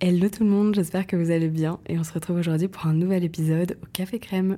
Hello tout le monde, j'espère que vous allez bien et on se retrouve aujourd'hui pour un nouvel épisode au Café Crème.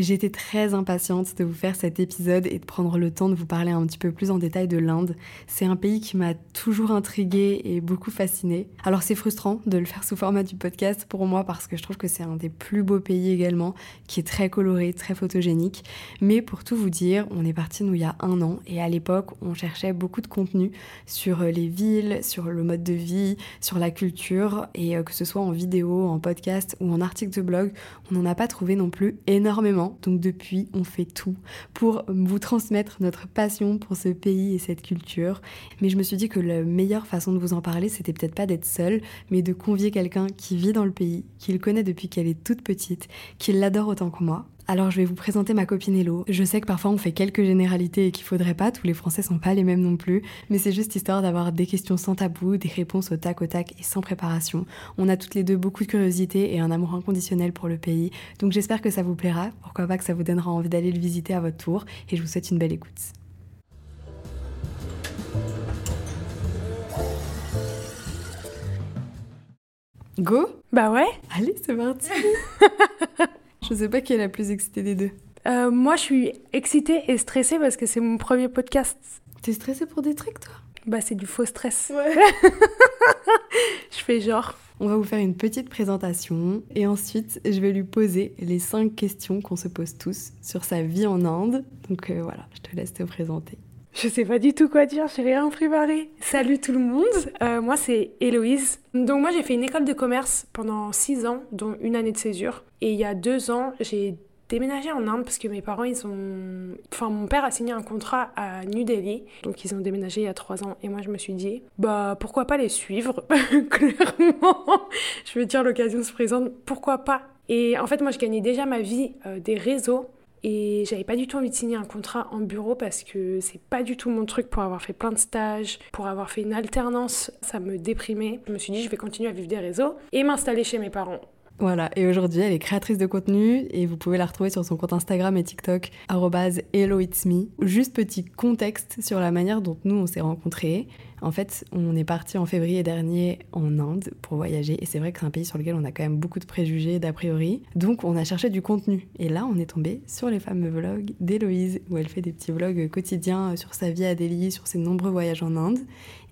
J'étais très impatiente de vous faire cet épisode et de prendre le temps de vous parler un petit peu plus en détail de l'Inde. C'est un pays qui m'a toujours intriguée et beaucoup fascinée. Alors c'est frustrant de le faire sous format du podcast pour moi parce que je trouve que c'est un des plus beaux pays également, qui est très coloré, très photogénique. Mais pour tout vous dire, on est parti nous il y a un an et à l'époque on cherchait beaucoup de contenu sur les villes, sur le mode de vie, sur la culture et euh, que ce soit en vidéo, en podcast ou en article de blog, on n'en a pas trouvé non plus énormément. Donc depuis, on fait tout pour vous transmettre notre passion pour ce pays et cette culture. Mais je me suis dit que la meilleure façon de vous en parler, c'était peut-être pas d'être seule, mais de convier quelqu'un qui vit dans le pays, qui le connaît depuis qu'elle est toute petite, qui l'adore autant que moi, alors je vais vous présenter ma copine Hello. Je sais que parfois on fait quelques généralités et qu'il faudrait pas, tous les Français sont pas les mêmes non plus, mais c'est juste histoire d'avoir des questions sans tabou, des réponses au tac au tac et sans préparation. On a toutes les deux beaucoup de curiosité et un amour inconditionnel pour le pays, donc j'espère que ça vous plaira, pourquoi pas que ça vous donnera envie d'aller le visiter à votre tour, et je vous souhaite une belle écoute. Go? Bah ouais. Allez, c'est parti Je sais pas qui est la plus excitée des deux. Euh, moi, je suis excitée et stressée parce que c'est mon premier podcast. T'es stressée pour des trucs, toi? Bah, c'est du faux stress. Ouais. je fais genre. On va vous faire une petite présentation et ensuite je vais lui poser les cinq questions qu'on se pose tous sur sa vie en Inde. Donc euh, voilà, je te laisse te présenter. Je sais pas du tout quoi dire, j'ai rien préparé. Salut tout le monde, euh, moi c'est Héloïse. Donc moi j'ai fait une école de commerce pendant six ans, dont une année de césure. Et il y a deux ans, j'ai déménagé en Inde parce que mes parents, ils ont... Enfin, mon père a signé un contrat à New Delhi, donc ils ont déménagé il y a trois ans. Et moi, je me suis dit, bah, pourquoi pas les suivre? Clairement, je veux dire, l'occasion se présente, pourquoi pas? Et en fait, moi, je gagnais déjà ma vie euh, des réseaux. Et j'avais pas du tout envie de signer un contrat en bureau parce que c'est pas du tout mon truc pour avoir fait plein de stages, pour avoir fait une alternance, ça me déprimait. Je me suis dit, je vais continuer à vivre des réseaux et m'installer chez mes parents. Voilà, et aujourd'hui, elle est créatrice de contenu et vous pouvez la retrouver sur son compte Instagram et TikTok, helloitsme. Juste petit contexte sur la manière dont nous on s'est rencontrés. En fait, on est parti en février dernier en Inde pour voyager et c'est vrai que c'est un pays sur lequel on a quand même beaucoup de préjugés, d'a priori. Donc on a cherché du contenu et là on est tombé sur les fameux vlogs d'Héloïse où elle fait des petits vlogs quotidiens sur sa vie à Delhi, sur ses nombreux voyages en Inde.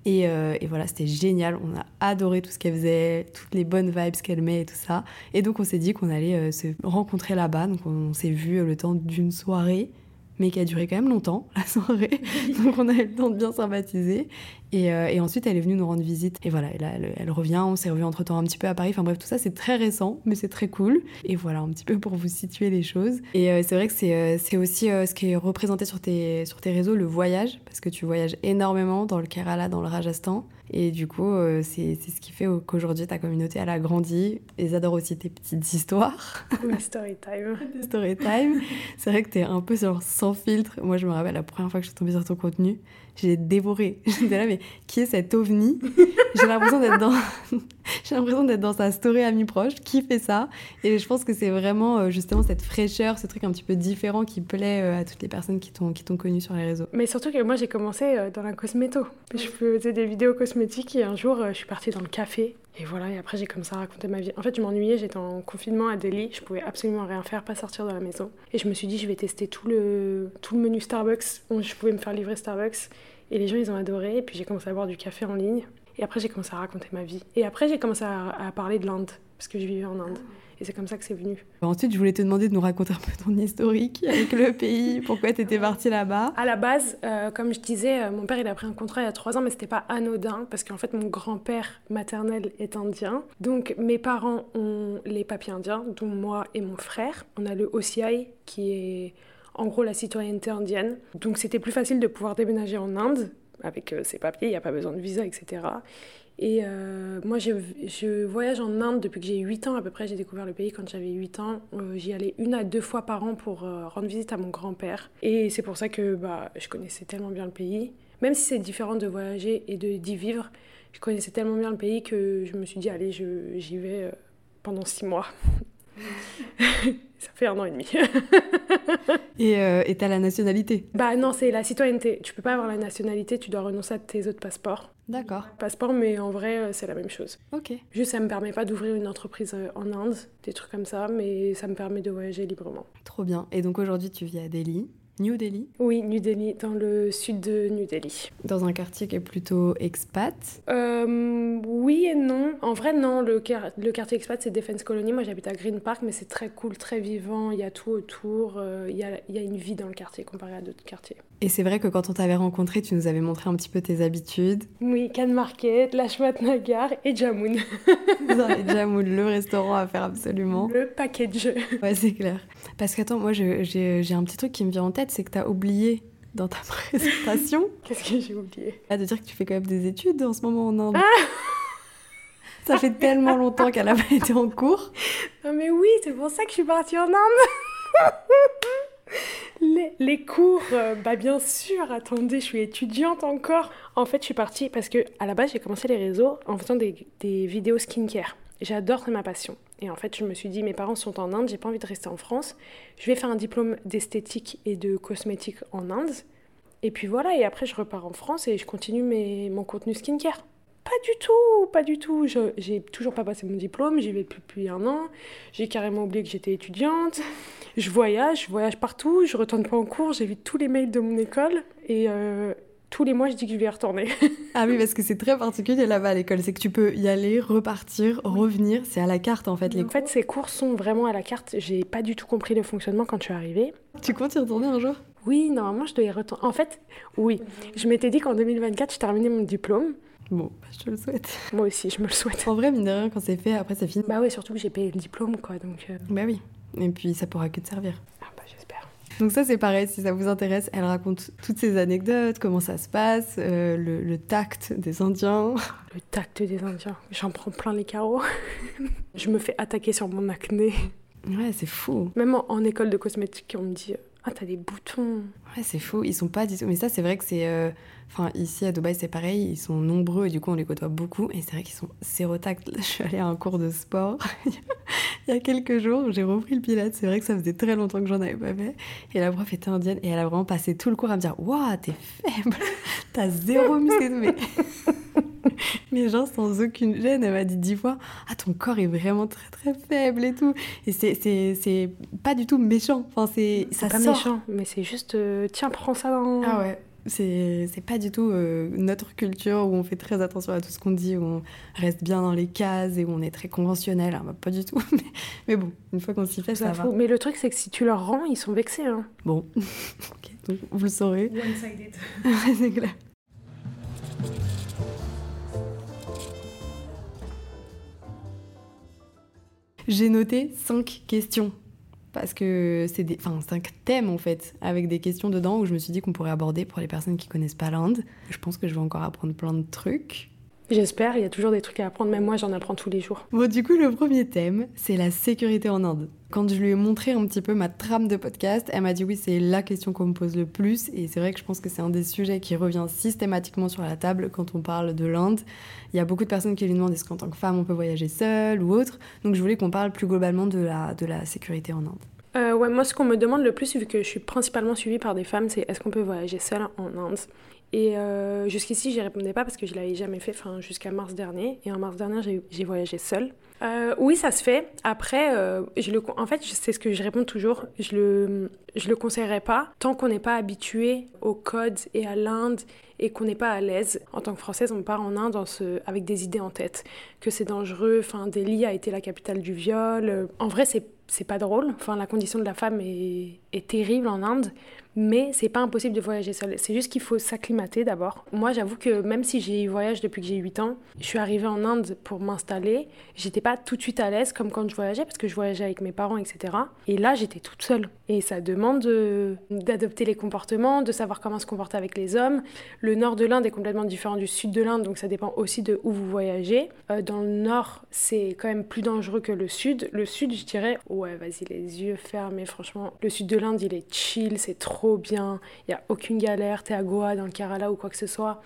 Euh, et, voilà, c'était génial. On a adoré tout ce qu'elle faisait, toutes les bonnes vibes qu'elle met et tout ça. Et donc, on s'est dit qu'on allait euh, se rencontrer là-bas. Donc, on s'est vu le temps d'une soirée mais qui a duré quand même longtemps, la soirée. Donc on a eu le temps de bien sympathiser. Et, euh, et ensuite, elle est venue nous rendre visite. Et voilà, là, elle, revient. On s'est revu entre temps un petit peu à Paris. Enfin bref, tout ça, c'est très récent, mais c'est très cool. Et voilà, un petit peu pour vous situer les choses. Et euh, c'est vrai que c'est euh, aussi ce qui est représenté sur tes, sur tes réseaux, le voyage, parce que tu voyages énormément dans le Kerala, dans le Rajasthan. Et du coup, c'est ce qui fait qu'aujourd'hui, ta communauté, elle a grandi. Ils adorent aussi tes petites histoires. Oui, story time. story time. C'est vrai que t'es un peu sur sans filtre. Moi, je me rappelle la première fois que je suis tombée sur ton contenu, j'ai dévoré. J'étais là, mais qui est cet ovni J'ai l'impression d'être dans, j'ai l'impression d'être dans sa story amie proche. Qui fait ça Et je pense que c'est vraiment euh, justement cette fraîcheur, ce truc un petit peu différent qui plaît euh, à toutes les personnes qui t'ont qui t'ont connu sur les réseaux. Mais surtout que moi j'ai commencé euh, dans la cosméto. Je faisais des vidéos cosmétiques et un jour je suis partie dans le café et voilà, et après j'ai comme ça raconté ma vie. En fait, je m'ennuyais, j'étais en confinement à Delhi, je pouvais absolument rien faire, pas sortir de la maison. Et je me suis dit, je vais tester tout le, tout le menu Starbucks, je pouvais me faire livrer Starbucks. Et les gens, ils ont adoré. Et puis j'ai commencé à boire du café en ligne. Et après, j'ai commencé à raconter ma vie. Et après, j'ai commencé à, à parler de l'Inde, parce que je vivais en Inde. Et c'est comme ça que c'est venu. Ensuite, je voulais te demander de nous raconter un peu ton historique avec le pays, pourquoi tu étais partie là-bas. À la base, euh, comme je disais, euh, mon père il a pris un contrat il y a trois ans, mais c'était pas anodin parce qu'en fait mon grand-père maternel est indien. Donc mes parents ont les papiers indiens, dont moi et mon frère. On a le OCI qui est en gros la citoyenneté indienne. Donc c'était plus facile de pouvoir déménager en Inde avec euh, ses papiers, il n'y a pas besoin de visa, etc. Et euh, moi, je, je, voyage en Inde depuis que j'ai 8 ans à peu près. J'ai découvert le pays quand j'avais 8 ans. Euh, j'y allais une à deux fois par an pour rendre visite à mon grand-père. Et c'est pour ça que bah, je connaissais tellement bien le pays. Même si c'est différent de voyager et d'y vivre, je connaissais tellement bien le pays que je me suis dit, allez, j'y vais euh, pendant six mois. Ça fait un an et demi. et euh, t'as la nationalité Bah non, c'est la citoyenneté. Tu peux pas avoir la nationalité, tu dois renoncer à tes autres passeports. D'accord. Passeport, mais en vrai, euh, c'est la même chose. Ok. Juste, ça me permet pas d'ouvrir une entreprise euh, en Inde, des trucs comme ça, mais ça me permet de voyager librement. Trop bien. Et donc aujourd'hui, tu vis à Delhi New Delhi Oui, New Delhi, dans le sud de New Delhi. Dans un quartier qui est plutôt expat euh, Oui et non. En vrai, non. Le, le quartier expat, c'est Defense Colony. Moi, j'habite à Green Park, mais c'est très cool, très vivant. Il y a tout autour. Euh, il, y a, il y a une vie dans le quartier comparé à d'autres quartiers. Et c'est vrai que quand on t'avait rencontré, tu nous avais montré un petit peu tes habitudes. Oui, Can Market, Lashmat Nagar et Jamoun. et Jamoun, le restaurant à faire absolument. Le package. Ouais, c'est clair. Parce qu'attends, moi j'ai un petit truc qui me vient en tête, c'est que tu as oublié dans ta présentation. Qu'est-ce que j'ai oublié? Ah, De dire que tu fais quand même des études en ce moment en Inde. Ah ça fait tellement longtemps qu'elle n'a pas été en cours. Non mais oui, c'est pour ça que je suis partie en Inde. Les, cours, euh, bah bien sûr, attendez, je suis étudiante encore. En fait, je suis partie parce que à la base, j'ai commencé les réseaux en faisant des, des vidéos skincare. J'adore, c'est ma passion. Et en fait, je me suis dit, mes parents sont en Inde, j'ai pas envie de rester en France. Je vais faire un diplôme d'esthétique et de cosmétique en Inde. Et puis voilà, et après, je repars en France et je continue mes, mon contenu skincare. Pas du tout, pas du tout. J'ai toujours pas passé mon diplôme, j'y vais depuis un an. J'ai carrément oublié que j'étais étudiante. Je voyage, je voyage partout, je retourne pas en cours, vu tous les mails de mon école et euh, tous les mois je dis que je vais y retourner. ah oui, parce que c'est très particulier là-bas à l'école, c'est que tu peux y aller, repartir, revenir, c'est à la carte en fait. Les en fait, ces cours sont vraiment à la carte. J'ai pas du tout compris le fonctionnement quand je suis arrivée. Tu comptes y retourner un jour? Oui, normalement je dois y retourner. En fait, oui. Je m'étais dit qu'en 2024 je terminais mon diplôme. Bon, bah, je te le souhaite. Moi aussi, je me le souhaite. En vrai, mine de rien, quand c'est fait, après, c'est fini. Bah ouais, surtout que j'ai payé le diplôme, quoi, donc... Euh. Bah oui. Et puis, ça pourra que te servir. Ah bah, j'espère. Donc ça, c'est pareil, si ça vous intéresse, elle raconte toutes ces anecdotes, comment ça se passe, euh, le, tact des Indiens. Le tact des Indiens. J'en prends plein les carreaux. je me fais attaquer sur mon acné. Ouais, c'est fou. Même en, école de cosmétique, on me dit Ah, t'as des boutons. Ouais, c'est fou. Ils sont pas du. Mais ça, c'est vrai que c'est. Euh, Enfin, ici à Dubaï, c'est pareil, ils sont nombreux et du coup, on les côtoie beaucoup. Et c'est vrai qu'ils sont sérotactes. Je suis allée à un cours de sport il y a quelques jours, j'ai repris le pilates. C'est vrai que ça faisait très longtemps que j'en avais pas fait. Et la prof était indienne et elle a vraiment passé tout le cours à me dire Waouh, t'es faible, t'as zéro muscle. mais genre, sans aucune gêne, elle m'a dit dix fois Ah, ton corps est vraiment très très faible et tout. Et c'est pas du tout méchant. Enfin, c'est pas méchant, mais c'est juste euh, Tiens, prends ça dans. Ah ouais. C'est pas du tout euh, notre culture où on fait très attention à tout ce qu'on dit, où on reste bien dans les cases et où on est très conventionnel. Hein, bah, pas du tout. Mais, bon, une fois qu'on s'y fait, ça, va. Mais le truc, c'est que si tu leur rends, ils sont vexés. Hein. Bon, ok, donc vous le saurez. One-sided. c'est clair. J'ai noté cinq questions parce que c'est des, enfin, cinq thèmes en fait, avec des questions dedans où je me suis dit qu'on pourrait aborder pour les personnes qui connaissent pas l'Inde. Je pense que je vais encore apprendre plein de trucs. J'espère, il y a toujours des trucs à apprendre, même moi j'en apprends tous les jours. Bon, du coup, le premier thème, c'est la sécurité en Inde. Quand je lui ai montré un petit peu ma trame de podcast, elle m'a dit oui, c'est la question qu'on me pose le plus. Et c'est vrai que je pense que c'est un des sujets qui revient systématiquement sur la table quand on parle de l'Inde. Il y a beaucoup de personnes qui lui demandent est-ce qu'en tant que femme on peut voyager seule ou autre? Donc je voulais qu'on parle plus globalement de la, de la sécurité en Inde. Euh, ouais, moi ce qu'on me demande le plus, vu que je suis principalement suivie par des femmes, c'est est-ce qu'on peut voyager seule en Inde? Et euh, jusqu'ici, j'y répondais pas parce que je l'avais jamais fait, jusqu'à mars dernier. Et en mars dernier, j'ai voyagé seule. Euh, oui, ça se fait. Après, euh, je le, en fait, c'est ce que je réponds toujours. Je le, je le conseillerais pas tant qu'on n'est pas habitué au code et à l'Inde et qu'on n'est pas à l'aise. En tant que Française, on part en Inde avec des idées en tête, que c'est dangereux. Enfin, Delhi a été la capitale du viol. En vrai, c'est c'est pas drôle. Enfin, la condition de la femme est, est terrible en Inde mais c'est pas impossible de voyager seul. C'est juste qu'il faut s'acclimater d'abord. Moi, j'avoue que même si j'ai voyagé depuis que j'ai 8 ans, je suis arrivée en Inde pour m'installer. J'étais pas tout de suite à l'aise comme quand je voyageais parce que je voyageais avec mes parents, etc. Et là, j'étais toute seule. Et ça demande d'adopter les comportements, de savoir comment se comporter avec les hommes. Le nord de l'Inde est complètement différent du sud de l'Inde, donc ça dépend aussi de où vous voyagez. Euh, dans le nord, c'est quand même plus dangereux que le sud. Le sud, je dirais, ouais, vas-y, les yeux fermés, franchement. Le sud de de l'Inde, il est chill, c'est trop bien. Il n'y a aucune galère. T'es à Goa, dans le Kerala ou quoi que ce soit.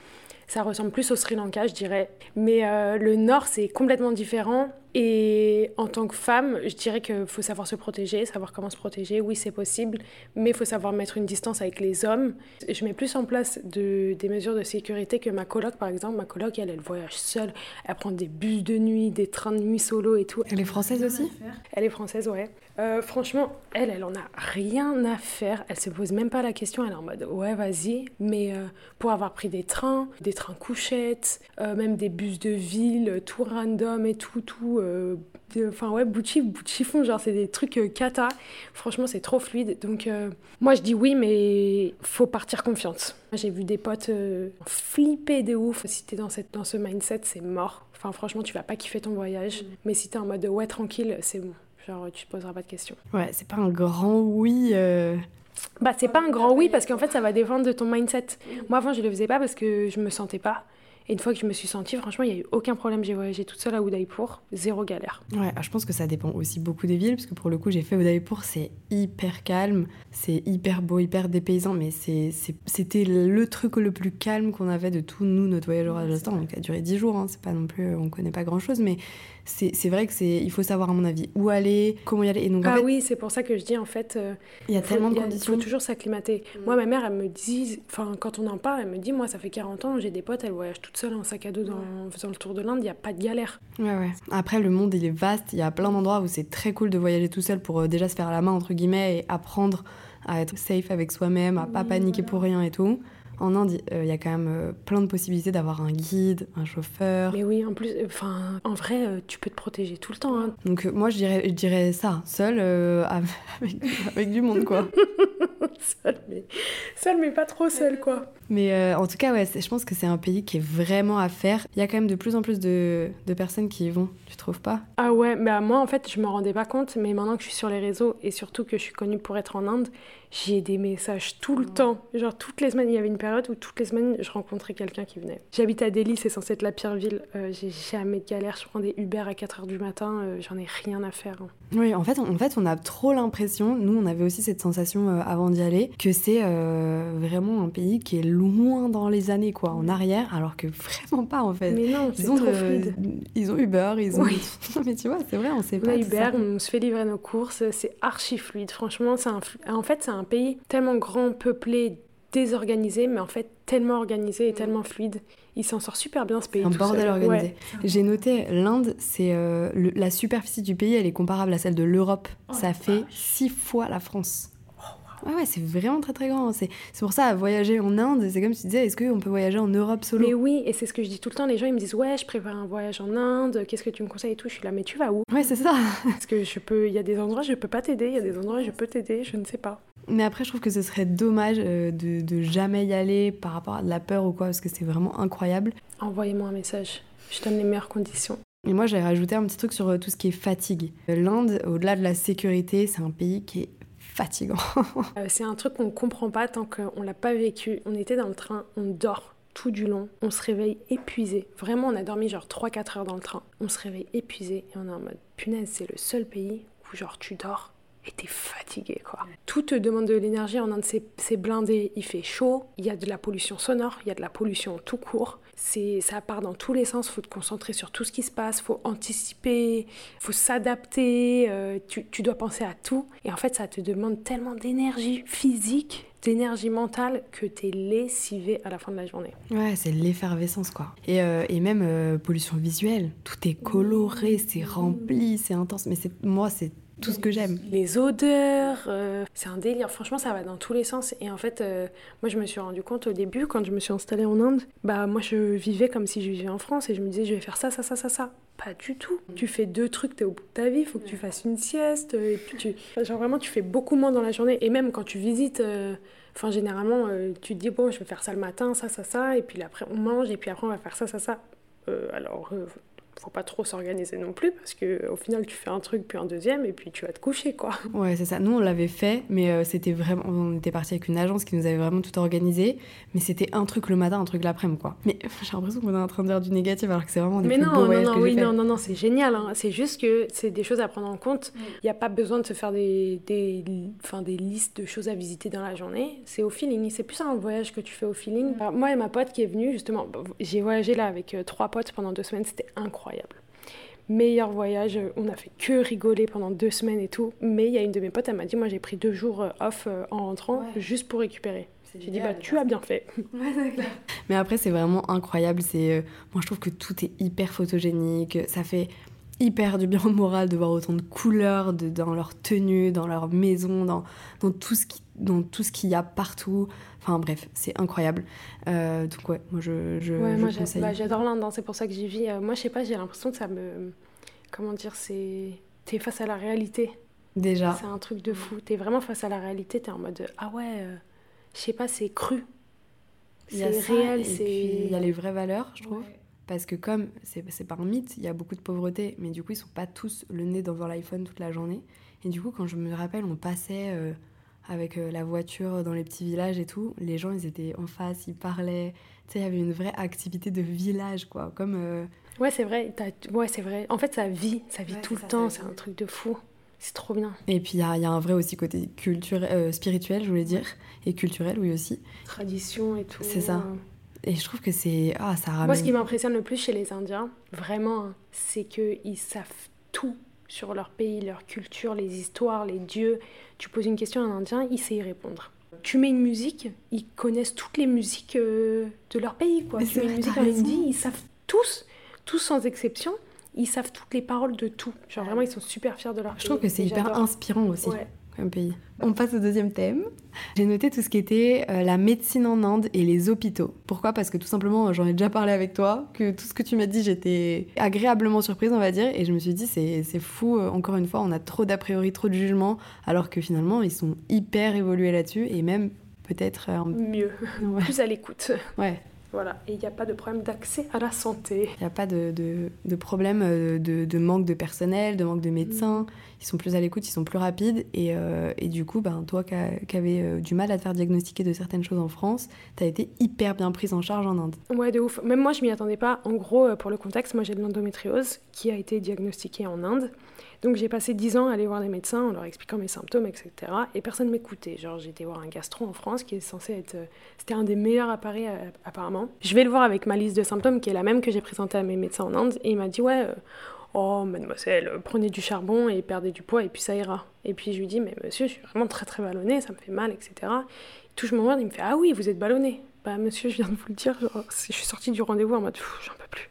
Ça ressemble plus au Sri Lanka, je dirais. Mais euh, le nord, c'est complètement différent. Et en tant que femme, je dirais qu'il faut savoir se protéger, savoir comment se protéger. Oui, c'est possible, mais il faut savoir mettre une distance avec les hommes. Je mets plus en place de, des mesures de sécurité que ma coloc, par exemple. Ma coloc, elle, elle voyage seule. Elle prend des bus de nuit, des trains de nuit solo et tout. Elle est française aussi? Elle est française, ouais. Euh, franchement, elle, elle en a rien à faire. Elle se pose même pas la question. Elle est en mode ouais, vas-y. Mais euh, pour avoir pris des trains, des trains couchettes, euh, même des bus de ville, tout random et tout, tout euh, enfin ouais, bout de chiffon, genre c'est des trucs euh, cata. Franchement, c'est trop fluide. Donc euh, moi je dis oui, mais faut partir confiante. J'ai vu des potes flipper de ouf. Si t'es dans, cette, dans ce mindset, c'est mort. Enfin franchement, tu vas pas kiffer ton voyage. Mm. Mais si t'es en mode ouais, tranquille, c'est bon. Genre tu te poseras pas de questions. Ouais, c'est pas un grand oui. Bah, c'est pas un grand oui parce qu'en fait, ça va dépendre de ton mindset. Moi, avant, je le faisais pas parce que je me sentais pas. Et une fois que je me suis sentie, franchement, il n'y a eu aucun problème. J'ai voyagé toute seule à Udaipur, zéro galère. Ouais, ah, je pense que ça dépend aussi beaucoup des villes, parce que pour le coup, j'ai fait Udaipur, c'est hyper calme, c'est hyper beau, hyper dépaysant, mais c'était le truc le plus calme qu'on avait de tout, nous, notre voyage au Rajasthan. Donc, ça a duré 10 jours, hein, c'est pas non plus, on connaît pas grand chose, mais c'est vrai que c'est il faut savoir à mon avis où aller, comment y aller. Et donc, ah oui, c'est pour ça que je dis en fait. Euh, il y a tellement de conditions. Il faut toujours s'acclimater. Mm. Moi, ma mère, elle me dit, enfin quand on en parle, elle me dit, moi ça fait 40 ans, j'ai des potes, elles voyagent toutes seules en sac à dos dans, en faisant le tour de l'Inde, il n'y a pas de galère. Ouais ouais. Après le monde il est vaste, il y a plein d'endroits où c'est très cool de voyager tout seul pour euh, déjà se faire la main entre guillemets et apprendre à être safe avec soi-même, à pas paniquer pour rien et tout. En Inde, euh, il y a quand même euh, plein de possibilités d'avoir un guide, un chauffeur. Mais oui, en plus, enfin, en vrai, euh, tu peux te protéger tout le temps. Hein. Donc moi, je dirais, je dirais ça, seul, avec, du monde, quoi. seul, mais, seul, mais pas trop seul, quoi. Mais en tout cas, ouais, je pense que c'est un pays qui est vraiment à faire. Il y a quand même de plus en plus de, de personnes qui y vont, tu trouves pas? Ah ouais, bah moi, en fait, je me rendais pas compte, mais maintenant que je suis sur les réseaux et surtout que je suis connue pour être en Inde, j'ai des messages tout le temps. Genre toutes les semaines, il y avait une période où toutes les semaines, je rencontrais quelqu'un qui venait. J'habite à Delhi, c'est censé être la pire ville. Euh, j'ai jamais de galère. Je prends des Uber à 4h du matin, euh, j'en ai rien à faire. Hein. Oui, en fait, en fait, on a trop l'impression, nous, on avait aussi cette sensation euh, avant d'y aller, que c'est vraiment un pays qui est loin dans les années, quoi, en arrière, alors que vraiment pas, en fait. Mais non, c'est trop fluide. Ils ont Uber, ils ont... mais tu vois, c'est vrai, on sait pas. Uber, on se fait livrer nos courses, c'est archi fluide. Franchement, c'est un... en fait, c'est un un pays tellement grand, peuplé, désorganisé, mais en fait tellement organisé et tellement fluide. Il s'en sort super bien ce pays. Un bordel organisé. J'ai noté, l'Inde, c'est euh, la superficie du pays, elle est comparable à celle de l'Europe. Oh Ça fait six fois la France. Ouais, ouais, c'est vraiment très très grand. C'est pour ça, voyager en Inde, c'est comme tu disais, est-ce qu'on peut voyager en Europe solo? Mais oui, et c'est ce que je dis tout le temps. Les gens, ils me disent, ouais, je prépare un voyage en Inde, qu'est-ce que tu me conseilles et tout. Je suis là, mais tu vas où? Ouais, c'est ça. Parce que je peux, il y a des endroits, je peux pas t'aider, il y a des endroits, je peux t'aider, je ne sais pas. Mais après, je trouve que ce serait dommage euh, de, de jamais y aller par rapport à de la peur ou quoi, parce que c'est vraiment incroyable. Envoyez-moi un message, je donne les meilleures conditions. Et moi, j'ai rajouté un petit truc sur euh, tout ce qui est fatigue. L'Inde, au-delà de la sécurité, c'est un pays qui est fatigant. Euh, c'est un truc qu'on ne comprend pas tant qu'on l'a pas vécu. On était dans le train, on dort tout du long, on se réveille épuisé. Vraiment, on a dormi genre 3-4 heures dans le train. On se réveille épuisé et on est en mode punaise, c'est le seul pays où genre tu dors et t'es fatigué quoi. Tout te demande de l'énergie en Inde, c'est blindé, il fait chaud, il y a de la pollution sonore, il y a de la pollution tout court. Ça part dans tous les sens, faut te concentrer sur tout ce qui se passe, faut anticiper, faut s'adapter, euh, tu, tu dois penser à tout et en fait ça te demande tellement d'énergie physique d'énergie mentale que t'es lessivé à la fin de la journée. Ouais, c'est l'effervescence quoi. Et, euh, et même euh, pollution visuelle, tout est coloré, c'est rempli, c'est intense. Mais moi, c'est tout ce que j'aime. Les odeurs, euh, c'est un délire. Franchement, ça va dans tous les sens. Et en fait, euh, moi, je me suis rendu compte au début, quand je me suis installée en Inde, bah moi, je vivais comme si je vivais en France et je me disais, je vais faire ça, ça, ça, ça, ça. Pas du tout. Tu fais deux trucs, t'es au bout de ta vie, il faut que tu fasses une sieste. Et puis tu... Genre vraiment, tu fais beaucoup moins dans la journée. Et même quand tu visites... Euh, enfin, généralement, tu te dis, bon, je vais faire ça le matin, ça, ça, ça, et puis après, on mange, et puis après, on va faire ça, ça, ça. alors, faut pas trop s'organiser non plus parce que au final tu fais un truc puis un deuxième et puis tu vas te coucher quoi. Ouais, c'est ça. Nous on l'avait fait, mais euh, c'était vraiment. On était parti avec une agence qui nous avait vraiment tout organisé, mais c'était un truc le matin, un truc l'après-midi quoi. Mais j'ai l'impression qu'on est en train de dire du négatif alors que c'est vraiment des mais plus non, beaux non, non, que oui, non, non, non, c'est génial. hein. C'est juste que c'est des choses à prendre en compte. Il n'y a pas besoin de se faire des, des, enfin, des listes de choses à visiter dans la journée. C'est au feeling. C'est plus un voyage que tu fais au feeling. Alors, moi et ma pote qui est venue, justement, j'ai voyagé là avec euh, trois potes pendant deux semaines. C'était incroyable. Meilleur voyage. euh, On a fait que rigoler pendant deux semaines et tout. Mais il y a une de mes potes, elle m'a dit Moi j'ai pris deux jours euh, off euh, en rentrant Ouais. juste pour récupérer. J'ai dit Bah tu as bien fait. Mais après, c'est vraiment incroyable. C'est, euh, moi, je trouve que tout est hyper photogénique. Ça fait hyper du bien au moral de voir autant de couleurs de, dans leur tenue, dans leur maison, dans, dans tout ce qui, dans tout ce qu'il y a partout. Enfin bref, c'est incroyable. Euh, donc ouais, moi je, je, Ouais, je moi bah, j'adore l'Inde, hein, c'est pour ça que j'y vis. Euh, moi, je sais pas, j'ai l'impression que ça me. Comment dire, c'est. T'es face à la réalité. Déjà, C'est un truc de fou. T'es vraiment face à la réalité, t'es en mode Ah ouais, euh, je sais pas, c'est cru. C'est réel, c'est. il y a les vraies valeurs, je trouve. Parce que comme c'est pas un mythe, il y a beaucoup de pauvreté, mais du coup ils sont pas tous le nez dans l'iPhone toute la journée. Et du coup quand je me rappelle, on passait euh, avec euh, la voiture dans les petits villages et tout, les gens ils étaient en face, ils parlaient. Tu sais, il y avait une vraie activité de village quoi, comme euh, Ouais, c'est vrai, ouais, c'est vrai. En fait, ça vit, ça vit Ouais, tout le ça, temps, c'est un truc de fou. C'est trop bien. et puis il y y a un vrai aussi côté culturel, euh, spirituel, je voulais dire, et culturel oui aussi. Tradition et tout. C'est ça. Et je trouve que c'est ah ça ramène. Moi, ce qui m'impressionne le plus chez les Indiens, vraiment, hein, c'est qu'ils savent tout sur leur pays, leur culture, les histoires, les dieux. Tu poses une question à un Indien, il sait y répondre. Tu mets une musique, ils connaissent toutes les musiques euh, de leur pays, quoi. Mais Tu mets une musique raison. hindi, ils savent tous, tous sans exception, ils savent toutes les paroles de tout. Genre vraiment, ils sont super fiers de leur Je trouve pays. que c'est hyper inspirant aussi. Ouais. Comme pays. On passe au deuxième thème. J'ai noté tout ce qui était euh, la médecine en Inde et les hôpitaux. Pourquoi? Parce que tout simplement, j'en ai déjà parlé avec toi, que tout ce que tu m'as dit, j'étais agréablement surprise, on va dire, et je me suis dit, c'est c'est fou, euh, encore une fois, on a trop d'a priori, trop de jugements, alors que finalement, ils sont hyper évolués là-dessus, et même peut-être... euh, Mieux, ouais. plus à l'écoute. ouais. Voilà, et il n'y a pas de problème d'accès à la santé. Il n'y a pas de, de, de problème euh, de, de manque de personnel, de manque de médecins. Ils sont plus à l'écoute, ils sont plus rapides. Et, euh, et du coup, ben, toi qui avais euh, du mal à te faire diagnostiquer de certaines choses en France, tu as été hyper bien prise en charge en Inde. Ouais, de ouf. Même moi, je m'y attendais pas. En gros, pour le contexte, moi j'ai de l'endométriose qui a été diagnostiquée en Inde. Donc j'ai passé 10 ans à aller voir les médecins en leur expliquant mes symptômes, etc. Et personne m'écoutait. Genre j'ai été voir un gastro en France qui est censé être... euh, C'était un des meilleurs appareils euh, apparemment. Je vais le voir avec ma liste de symptômes qui est la même que j'ai présentée à mes médecins en Inde. Et il m'a dit ouais... euh, Oh, mademoiselle, prenez du charbon et perdez du poids et puis ça ira. Et puis je lui dis, mais monsieur, je suis vraiment très très ballonnée, ça me fait mal, etc. Il touche mon ventre, il me fait, ah oui, vous êtes ballonné. Bah monsieur, je viens de vous le dire, je suis sortie du rendez-vous en mode, j'en peux plus.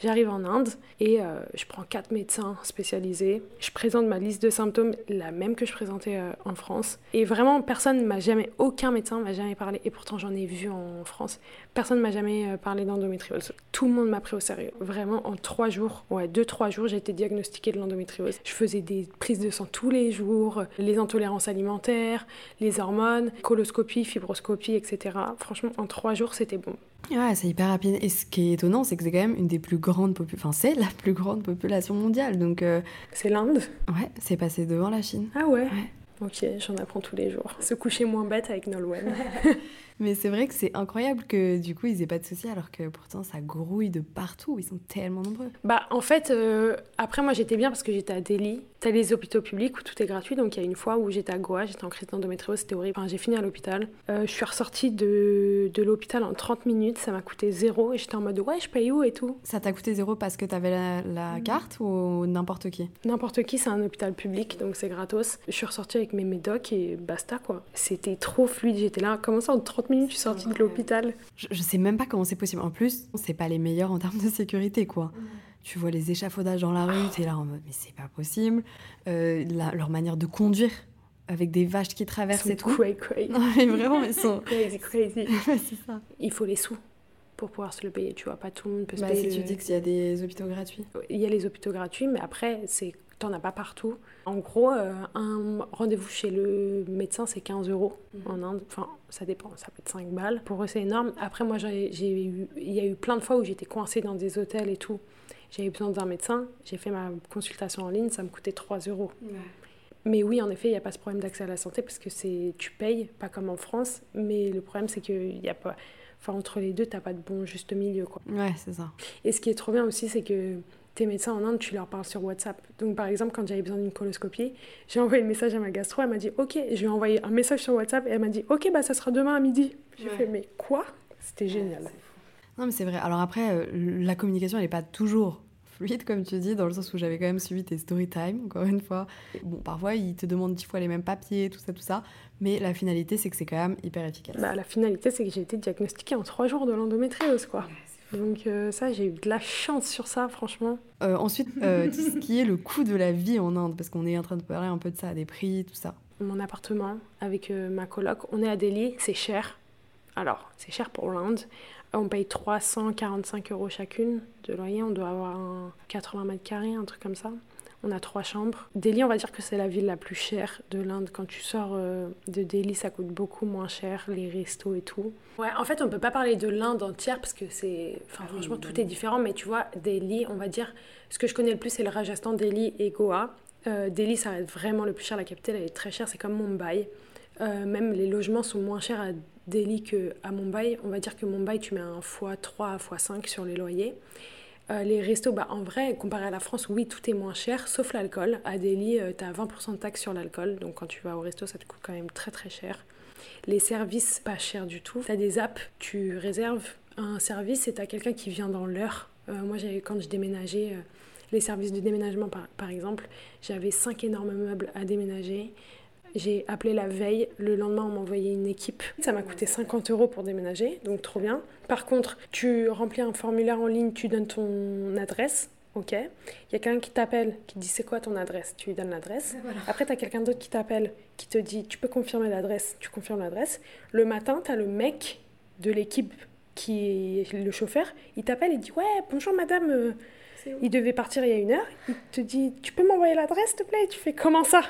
J'arrive en Inde et euh, je prends quatre médecins spécialisés. Je présente ma liste de symptômes, la même que je présentais euh, en France. Et vraiment, personne m'a jamais, aucun médecin m'a jamais parlé. Et pourtant, j'en ai vu en France. Personne m'a jamais euh, parlé d'endométriose. Tout le monde m'a pris au sérieux. Vraiment, en trois jours, ouais, deux, trois jours, j'ai été diagnostiquée de l'endométriose. Je faisais des prises de sang tous les jours, les intolérances alimentaires, les hormones, coloscopie, fibroscopie, etc. Franchement, en trois jours, c'était bon. Ouais, c'est hyper rapide. Et ce qui est étonnant, c'est que c'est quand même une des plus grandes Enfin, c'est la plus grande population mondiale. Donc, euh, C'est l'Inde? ouais, c'est passé devant la Chine. Ah ouais? Ouais. Ok, j'en apprends tous les jours. Se coucher moins bête avec Nolwenn. Mais c'est vrai que c'est incroyable que du coup, ils aient pas de soucis, alors que pourtant, ça grouille de partout. Ils sont tellement nombreux. bah en fait, euh, après moi j'étais bien parce que j'étais à Delhi. T'as les hôpitaux publics où tout est gratuit. Donc il y a une fois où j'étais à Goa, j'étais en crise d'endométriose, c'était horrible. Enfin, j'ai fini à l'hôpital. Euh, je suis ressortie de, de l'hôpital en 30 minutes, ça m'a coûté zéro. Et j'étais en mode ouais, je paye où et tout. Ça t'a coûté zéro parce que t'avais la, la carte ou n'importe qui? N'importe qui, c'est un hôpital public, donc c'est gratos. Je suis ressortie avec mes médocs et basta quoi. C'était trop fluide, j'étais là. Comment ça, en 30 minutes, je suis sortie de l'hôpital je, je sais même pas comment c'est possible. En plus, c'est pas les meilleurs en termes de sécurité, quoi. Tu vois les échafaudages dans la rue, t'es là en mode, mais c'est pas possible. Euh, la- leur manière de conduire avec des vaches qui traversent et C'est tout. cray cray. Non, mais vraiment, ils sont. Crazy, crazy. Ouais, c'est ça. Il faut les sous pour pouvoir se le payer, tu vois. Pas tout le monde peut se Bah, payer. si tu dis qu'il y a des hôpitaux gratuits. Il y a les hôpitaux gratuits, mais après, c'est t'en as pas partout. En gros, euh, un rendez-vous chez le médecin, c'est 15 euros Mhm. en Inde. Enfin, ça dépend, ça peut être 5 balles. Pour eux, c'est énorme. Après, moi, j'ai j'ai eu, il y a eu plein de fois où j'étais coincée dans des hôtels et tout. J'avais besoin d'un médecin. J'ai fait ma consultation en ligne, ça me coûtait 3 euros. Mais oui, en effet, il n'y a pas ce problème d'accès à la santé parce que c'est tu payes, pas comme en France. Mais le problème, c'est qu'il y a pas. Enfin, entre les deux, t'as pas de bon juste milieu, quoi. Ouais, c'est ça. Et ce qui est trop bien aussi, c'est que tes médecins en Inde, tu leur parles sur WhatsApp. Donc, par exemple, quand j'avais besoin d'une coloscopie, j'ai envoyé le message à ma gastro, elle m'a dit OK. Je lui ai envoyé un message sur WhatsApp et elle m'a dit OK, bah ça sera demain à midi. J'ai Ouais. fait mais quoi? C'était génial. Non, mais c'est vrai. Alors après, euh, la communication, elle n'est pas toujours fluide, comme tu dis, dans le sens où j'avais quand même suivi tes story time, encore une fois. Bon, parfois, ils te demandent dix fois les mêmes papiers, tout ça, tout ça. Mais la finalité, c'est que c'est quand même hyper efficace. Bah, la finalité, c'est que j'ai été diagnostiquée en trois jours de l'endométriose, quoi. Donc euh, ça, j'ai eu de la chance sur ça, franchement. Euh, ensuite, euh, tout ce qui est le coût de la vie en Inde, parce qu'on est en train de parler un peu de ça, des prix, tout ça. Mon appartement avec euh, ma coloc, on est à Delhi, c'est cher. Alors, c'est cher pour l'Inde. On paye 345 euros chacune de loyer. On doit avoir un 80 mètres carrés, un truc comme ça. On a trois chambres. Delhi, on va dire que c'est la ville la plus chère de l'Inde. Quand tu sors euh, de Delhi, ça coûte beaucoup moins cher, les restos et tout. Ouais, en fait, on peut pas parler de l'Inde entière parce que c'est. Enfin, franchement, tout est différent. Mais tu vois, Delhi, on va dire. Ce que je connais le plus, c'est le Rajasthan, Delhi et Goa. Euh, Delhi, ça va être vraiment le plus cher. La capitale, elle est très chère. C'est comme Mumbai. Euh, même les logements sont moins chers à Delhi qu'à Mumbai. On va dire que Mumbai, tu mets un x3 à x5 sur les loyers. Euh, les restos, bah, en vrai, comparé à la France, oui, tout est moins cher, sauf l'alcool. À Delhi, tu as 20% de taxes sur l'alcool, donc quand tu vas au resto, ça te coûte quand même très très cher. Les services, pas cher du tout. Tu as des apps, tu réserves un service et tu as quelqu'un qui vient dans l'heure. Euh, moi, quand je déménageais, euh, les services de déménagement par, par exemple, j'avais cinq énormes meubles à déménager. J'ai appelé la veille, le lendemain on m'a envoyé une équipe. Ça m'a coûté 50 euros pour déménager, donc trop bien. Par contre, tu remplis un formulaire en ligne, tu donnes ton adresse, ok. Il y a quelqu'un qui t'appelle, qui dit c'est quoi ton adresse, tu lui donnes l'adresse. Après, tu as quelqu'un d'autre qui t'appelle, qui te dit tu peux confirmer l'adresse, tu confirmes l'adresse. Le matin, tu as le mec de l'équipe qui est le chauffeur, il t'appelle et dit ouais, bonjour madame. Il devait partir il y a une heure. Il te dit Tu peux m'envoyer l'adresse, s'il te plaît? Et Tu fais Comment ça?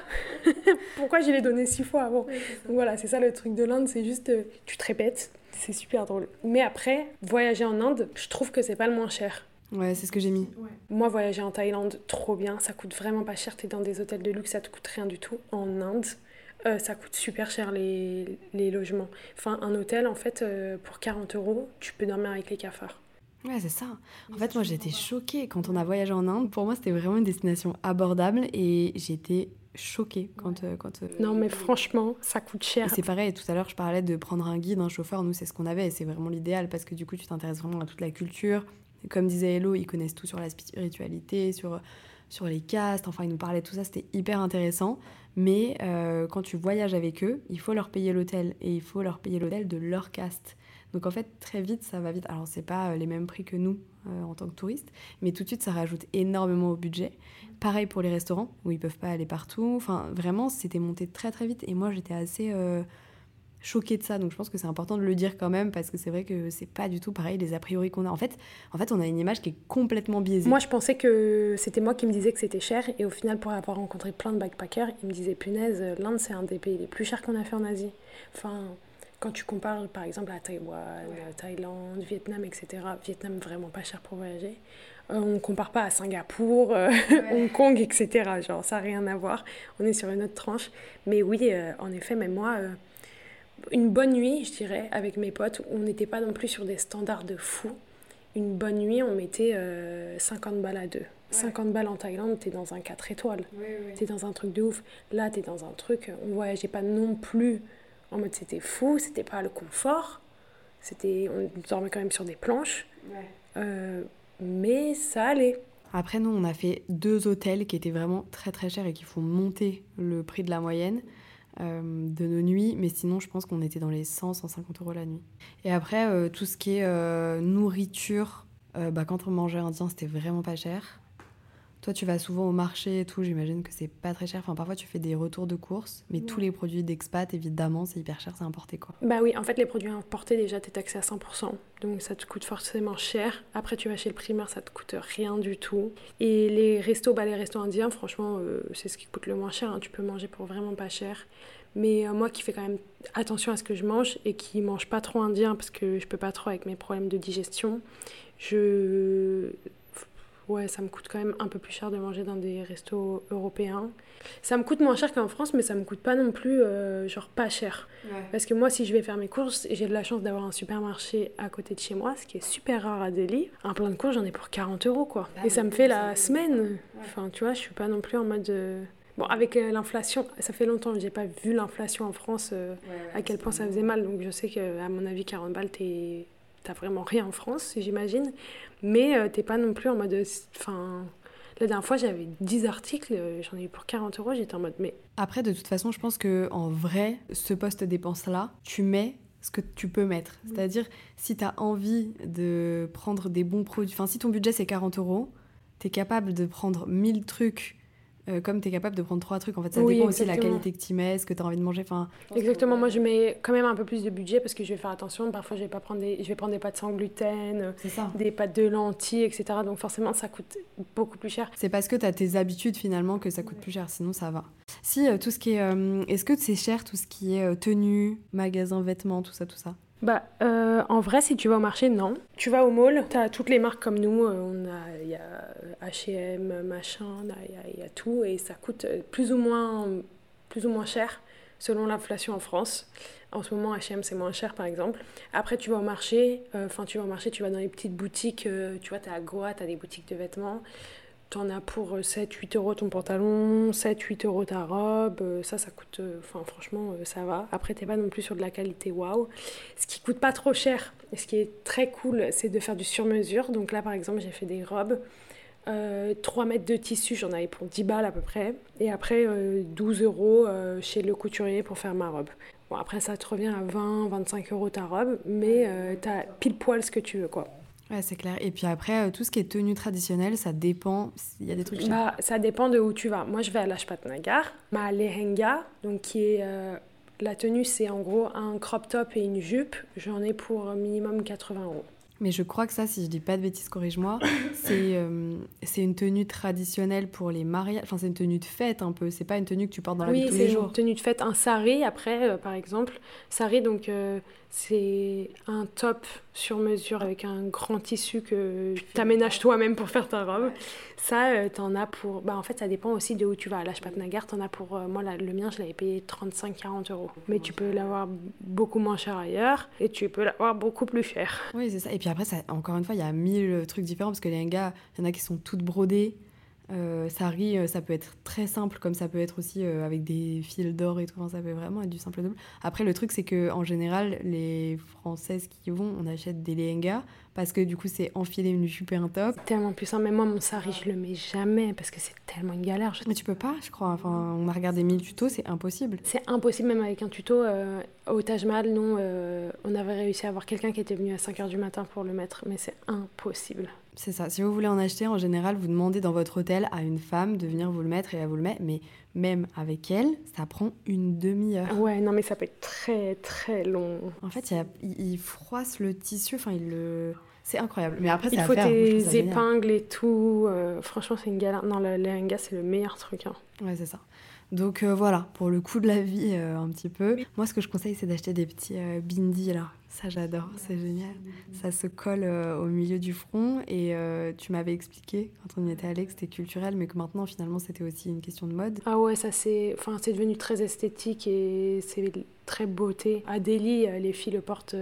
Pourquoi je l'ai donné six fois avant? Donc Voilà, c'est ça le truc de l'Inde c'est juste euh, tu te répètes. C'est super drôle. Mais après, voyager en Inde, je trouve que c'est pas le moins cher. Ouais, c'est ce que j'ai mis. Moi, voyager en Thaïlande, trop bien. Ça coûte vraiment pas cher. T'es dans des hôtels de luxe, ça te coûte rien du tout. En Inde, euh, ça coûte super cher les, les logements. Enfin, un hôtel, en fait, euh, pour 40 euros, tu peux dormir avec les cafards. Ouais, c'est ça. En fait, moi, j'étais choquée quand on a voyagé en Inde. Pour moi, c'était vraiment une destination abordable et j'étais choquée quand. euh, quand euh, Non, mais franchement, ça coûte cher. c'est pareil, tout à l'heure, je parlais de prendre un guide, un chauffeur. Nous, c'est ce qu'on avait et c'est vraiment l'idéal parce que du coup, tu t'intéresses vraiment à toute la culture. Comme disait Hello, ils connaissent tout sur la spiritualité, sur, sur les castes. Enfin, ils nous parlaient de tout ça, c'était hyper intéressant. Mais euh, quand tu voyages avec eux, il faut leur payer l'hôtel et il faut leur payer l'hôtel de leur caste. Donc en fait, très vite, ça va vite. Alors, c'est pas euh, les mêmes prix que nous euh, en tant que touristes, mais tout de suite, ça rajoute énormément au budget. Pareil pour les restaurants, où ils peuvent pas aller partout. Enfin, vraiment, c'était monté très très vite. Et moi, j'étais assez euh, choquée de ça. Donc je pense que c'est important de le dire quand même, parce que c'est vrai que c'est pas du tout pareil les a priori qu'on a. En fait, en fait, on a une image qui est complètement biaisée. Moi, je pensais que c'était moi qui me disais que c'était cher. Et au final, pour avoir rencontré plein de backpackers, ils me disaient punaise, l'Inde, c'est un des pays les plus chers qu'on a fait en Asie. Enfin, quand tu compares par exemple à Taïwan, Thaïlande, Vietnam, etc. Vietnam, vraiment pas cher pour voyager. Euh, on compare pas à Singapour, euh, Hong Kong, etc. Genre, ça n'a rien à voir. On est sur une autre tranche. Mais oui, euh, en effet, même moi, euh, une bonne nuit, je dirais, avec mes potes, on n'était pas non plus sur des standards de fou. Une bonne nuit, on mettait euh, 50 balles à deux. 50 balles en Thaïlande, t'es dans un 4 étoiles. T'es dans un truc de ouf. Là, t'es dans un truc, on voyageait pas non plus en mode c'était fou, c'était pas le confort. C'était, on dormait quand même sur des planches. Euh, mais ça allait. Après, nous, on a fait deux hôtels qui étaient vraiment très très chers et qui font monter le prix de la moyenne euh, de nos nuits. Mais sinon, je pense qu'on était dans les 100-150 euros la nuit. Et après, euh, tout ce qui est euh, nourriture, euh, bah, quand on mangeait indien, c'était vraiment pas cher. Toi, tu vas souvent au marché et tout, j'imagine que c'est pas très cher. Enfin, parfois, tu fais des retours de courses, mais tous les produits d'expat, évidemment, c'est hyper cher, c'est importé, quoi. Bah oui, en fait, les produits importés, déjà, t'es taxé à 100%. Donc, ça te coûte forcément cher. Après, tu vas chez le primeur, ça te coûte rien du tout. Et les restos, bah, les restos indiens, franchement, euh, c'est ce qui coûte le moins cher. Hein. Tu peux manger pour vraiment pas cher. Mais euh, moi qui fais quand même attention à ce que je mange et qui mange pas trop indien parce que je peux pas trop avec mes problèmes de digestion, je ouais, ça me coûte quand même un peu plus cher de manger dans des restos européens. Ça me coûte moins cher qu'en France, mais ça me coûte pas non plus, euh, genre, pas cher. Parce que moi, si je vais faire mes courses, j'ai de la chance d'avoir un supermarché à côté de chez moi, ce qui est super rare à Delhi. Un plein de courses, j'en ai pour 40 euros, quoi. Ah, Et ça me fait la semaine. Enfin, tu vois, je suis pas non plus en mode... Euh, bon, avec euh, l'inflation, ça fait longtemps que j'ai pas vu l'inflation en France, à quel point ça faisait mal. Donc je sais qu'à mon avis, 40 balles, t'es t'as vraiment rien en France, j'imagine. Mais euh, t'es pas non plus en mode. Enfin. La dernière fois, j'avais 10 articles, euh, j'en ai eu pour 40 euros, j'étais en mode mais. Après, de toute façon, je pense que en vrai, ce poste dépense-là, tu mets ce que tu peux mettre. C'est-à-dire, si tu as envie de prendre des bons produits, enfin, si ton budget c'est 40 euros, tu es capable de prendre 1000 trucs euh, comme tu es capable de prendre trois trucs. En fait, ça dépend aussi de la qualité que tu mets, ce que tu as envie de manger. Enfin, exactement. Moi, je mets quand même un peu plus de budget parce que je vais faire attention. Parfois, je vais, pas prendre des... je vais prendre des pâtes sans gluten, des pâtes de lentilles, etc. Donc, forcément, ça coûte beaucoup plus cher. C'est parce que tu as tes habitudes finalement que ça coûte plus cher. Sinon, ça va. Si, euh, tout ce qui est. Euh, est-ce que c'est cher tout ce qui est tenue, magasin, vêtements, tout ça, tout ça? Bah, euh, en vrai, si tu vas au marché, non. Tu vas au mall, tu as toutes les marques comme nous. Euh, on a, il y a H&M, machin, il y, a tout et ça coûte plus ou moins, plus ou moins cher selon l'inflation en France. En ce moment, H&M c'est moins cher par exemple. Après, tu vas au marché. Euh, enfin, tu vas au marché, tu vas dans les petites boutiques. tu vois, tu à Goa, tu as des boutiques de vêtements. T'en as pour 7-8 euh, euros ton pantalon, 7-8 euros ta robe. Euh, ça, ça coûte. Euh, enfin, franchement, ça va. Après, t'es pas non plus sur de la qualité waouh. Ce qui coûte pas trop cher et ce qui est très cool, c'est de faire du sur-mesure. Donc là, par exemple, j'ai fait des robes. 3 mètres de tissu, j'en avais pour 10 balles à peu près. Et après, 12 euros chez le couturier pour faire ma robe. Bon, après, ça te revient à 20, 25 euros ta robe, mais t'as pile poil ce que tu veux, quoi. Ouais, c'est clair. Et puis après, euh, tout ce qui est tenue traditionnelle, ça dépend. Il y a des trucs. Bah, ça dépend de où tu vas. Moi, je vais à Lajpat Nagar. Ma lehenga, donc qui est. Euh, la tenue, c'est en gros un crop top et une jupe. J'en ai pour minimum 80 euros. Mais je crois que ça, si je dis pas de bêtises, corrige-moi, c'est euh, c'est une tenue traditionnelle pour les mariages. Enfin, c'est une tenue de fête un peu. C'est pas une tenue que tu portes dans la vie tous les jours. Oui, c'est une tenue de fête. Un sari, après, par exemple. Sari, donc, c'est un top sur mesure avec un grand tissu que tu aménages toi-même pour faire ta robe. Ça, euh, t'en as pour. Bah, en fait, ça dépend aussi de où tu vas. À l'Ashpatnagar, t'en as pour. Euh, moi, le mien, je l'avais payé 35-40 euros. Mais tu peux l'avoir beaucoup moins cher ailleurs et tu peux l'avoir beaucoup plus cher. Oui, c'est ça. Et puis après, ça, encore une fois, il y a mille trucs différents parce que les gars, il y en a qui sont toutes brodées. Euh, ça rit, euh, ça peut être très simple, comme ça peut être aussi euh, avec des fils d'or et tout. ça peut vraiment être du simple double. Après, le truc, c'est que en général, les Françaises qui y vont, on achète des lehengas parce que du coup, c'est enfiler une jupe et un top. Tellement puissant. Mais moi, mon sari, je le mets jamais parce que c'est tellement une galère. Mais tu peux pas, je crois. Enfin, on a regardé mille tutos, c'est impossible. C'est impossible, même avec un tuto. au Taj Mahal, non, on avait réussi à avoir quelqu'un qui était venu à 5h du matin pour le mettre, mais c'est impossible. C'est ça. Si vous voulez en acheter, en général, vous demandez dans votre hôtel à une femme de venir vous le mettre et elle vous le met. Mais même avec elle, ça prend une demi-heure. Ouais, non, mais ça peut être très, très long. En fait, il, froisse le tissu. Enfin, il le. C'est incroyable. Mais après, Il faut tes épingles et tout. Euh, franchement, c'est une galère. Non, le lehenga, c'est le meilleur truc. Hein. Ouais, c'est ça. Donc euh, voilà, pour le coût de la vie, euh, un petit peu. Moi, ce que je conseille, c'est d'acheter des petits bindis là. Ça, j'adore, c'est génial. Ça se colle euh, au milieu du front et euh, tu m'avais expliqué quand on y était allé que c'était culturel, mais que maintenant, finalement, c'était aussi une question de mode. Ah ouais, ça c'est, enfin, c'est devenu très esthétique et c'est très beauté. À Delhi, euh, les filles le portent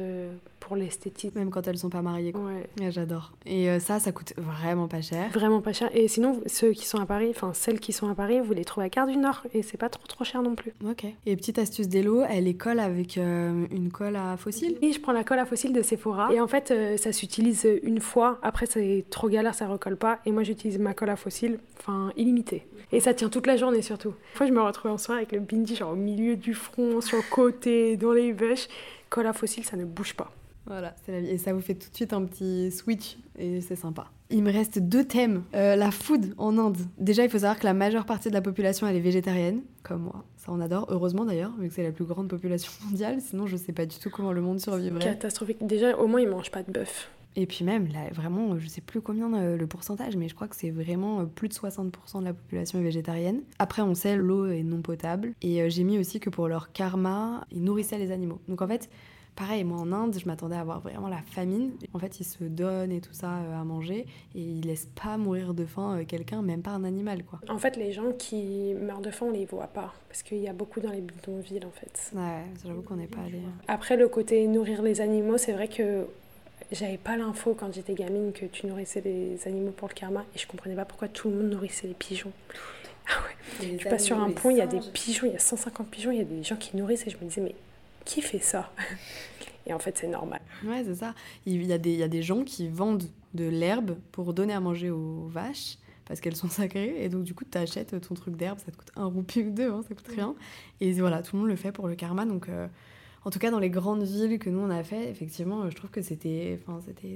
pour l'esthétique. Même quand elles sont pas mariées. Ouais. J'adore. Et euh, ça, ça coûte vraiment pas cher. Vraiment pas cher. Et sinon, ceux qui sont à Paris, enfin celles qui sont à Paris, vous les trouvez à Gare du Nord et c'est pas trop trop cher non plus. Ok. Et petite astuce d'Elo, elle les colle avec euh, une colle à fossile Oui, je prends la colle à fossile de Sephora. Et en fait, euh, ça s'utilise une fois. Après, c'est trop galère, ça recolle pas. Et moi, j'utilise ma colle à fossile, enfin illimitée. Et ça tient toute la journée surtout. Une fois, je me retrouve en soirée avec le bindi genre au milieu du front, sur le côté, dans les vaches. Colle à fossile, ça ne bouge pas. Voilà, c'est la vie. Et ça vous fait tout de suite un petit switch et c'est sympa. Il me reste deux thèmes. Euh, la food en Inde. Déjà, il faut savoir que la majeure partie de la population, elle est végétarienne, comme moi. Ça, on adore. Heureusement d'ailleurs, vu que c'est la plus grande population mondiale. Sinon, je sais pas du tout comment le monde survivrait. Catastrophique. Déjà, au moins, ils mangent pas de bœuf. Et puis même, là, vraiment, je sais plus combien euh, le pourcentage, mais je crois que c'est vraiment euh, plus de 60% de la population est végétarienne. Après, on sait, l'eau est non potable. Et j'ai mis aussi que pour leur karma, ils nourrissaient les animaux. Donc en fait, Pareil, moi en Inde, je m'attendais à avoir vraiment la famine. En fait, ils se donnent et tout ça euh, à manger et ils laissent pas mourir de faim euh, quelqu'un, même pas un animal, quoi. En fait, les gens qui meurent de faim, on les voit pas parce qu'il y a beaucoup dans les villes, en fait. Ouais, j'avoue qu'on n'est pas allé. Hein. Après, le côté nourrir les animaux, c'est vrai que j'avais pas l'info quand j'étais gamine que tu nourrissais les animaux pour le karma et je comprenais pas pourquoi tout le monde nourrissait les pigeons. Ah ouais. Tu passes sur un pont, il y a des pigeons, il y a 150 pigeons, il y a des gens qui nourrissent et je me disais mais qui fait ça Et en fait, c'est normal. Ouais, c'est ça. Il y, a des, il y a des gens qui vendent de l'herbe pour donner à manger aux vaches parce qu'elles sont sacrées. Et donc, du coup, tu achètes ton truc d'herbe, ça te coûte un roupie ou deux, hein, ça coûte rien. Et voilà, tout le monde le fait pour le karma. Donc, euh, en tout cas, dans les grandes villes que nous, on a fait, effectivement, je trouve que c'était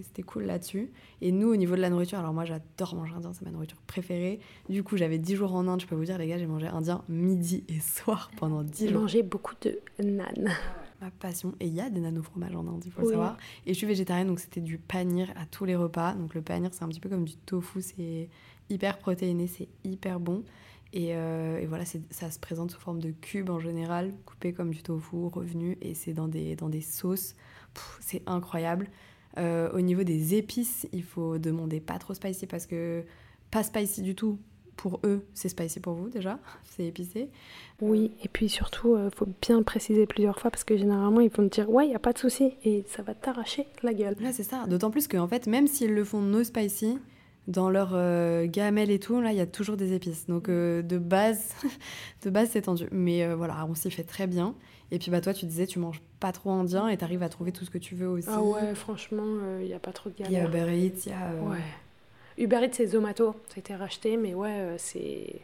c'était cool là-dessus. Et nous, au niveau de la nourriture, alors moi, j'adore manger indien, c'est ma nourriture préférée. Du coup, j'avais 10 jours en Inde, je peux vous dire, les gars, j'ai mangé indien midi et soir pendant 10 jours. J'ai mangé beaucoup de nan ma passion. Et il y a des nano fromages en Inde, il faut le savoir. Et je suis végétarienne, donc c'était du panir à tous les repas. Donc le panir, c'est un petit peu comme du tofu, c'est hyper protéiné, c'est hyper bon. Et, euh, et voilà, ça se présente sous forme de cubes en général, coupé comme du tofu, revenu, et c'est dans des, dans des sauces. C'est incroyable. Euh, au niveau des épices, il faut demander pas trop spicy parce que pas spicy du tout, pour eux, c'est spicy pour vous déjà, c'est épicé. Oui, et puis surtout, il euh, faut bien préciser plusieurs fois parce que généralement, ils vont te dire ouais, il y a pas de souci et ça va t'arracher la gueule. Là, c'est ça. D'autant plus qu'en fait, même s'ils le font no spicy, dans leur euh, gamelle et tout, là, il y a toujours des épices. Donc euh, de base, de base, c'est tendu. Mais voilà, on s'y fait très bien. Et puis bah toi, tu disais, tu manges pas trop indien et tu arrives à trouver tout ce que tu veux aussi. Ah ouais, franchement, il n'y a pas trop de galère. Il y a Uber Eats, il y a. Ouais. Uber Eats, c'est Zomato. Ça a été racheté, mais ouais, euh, c'est.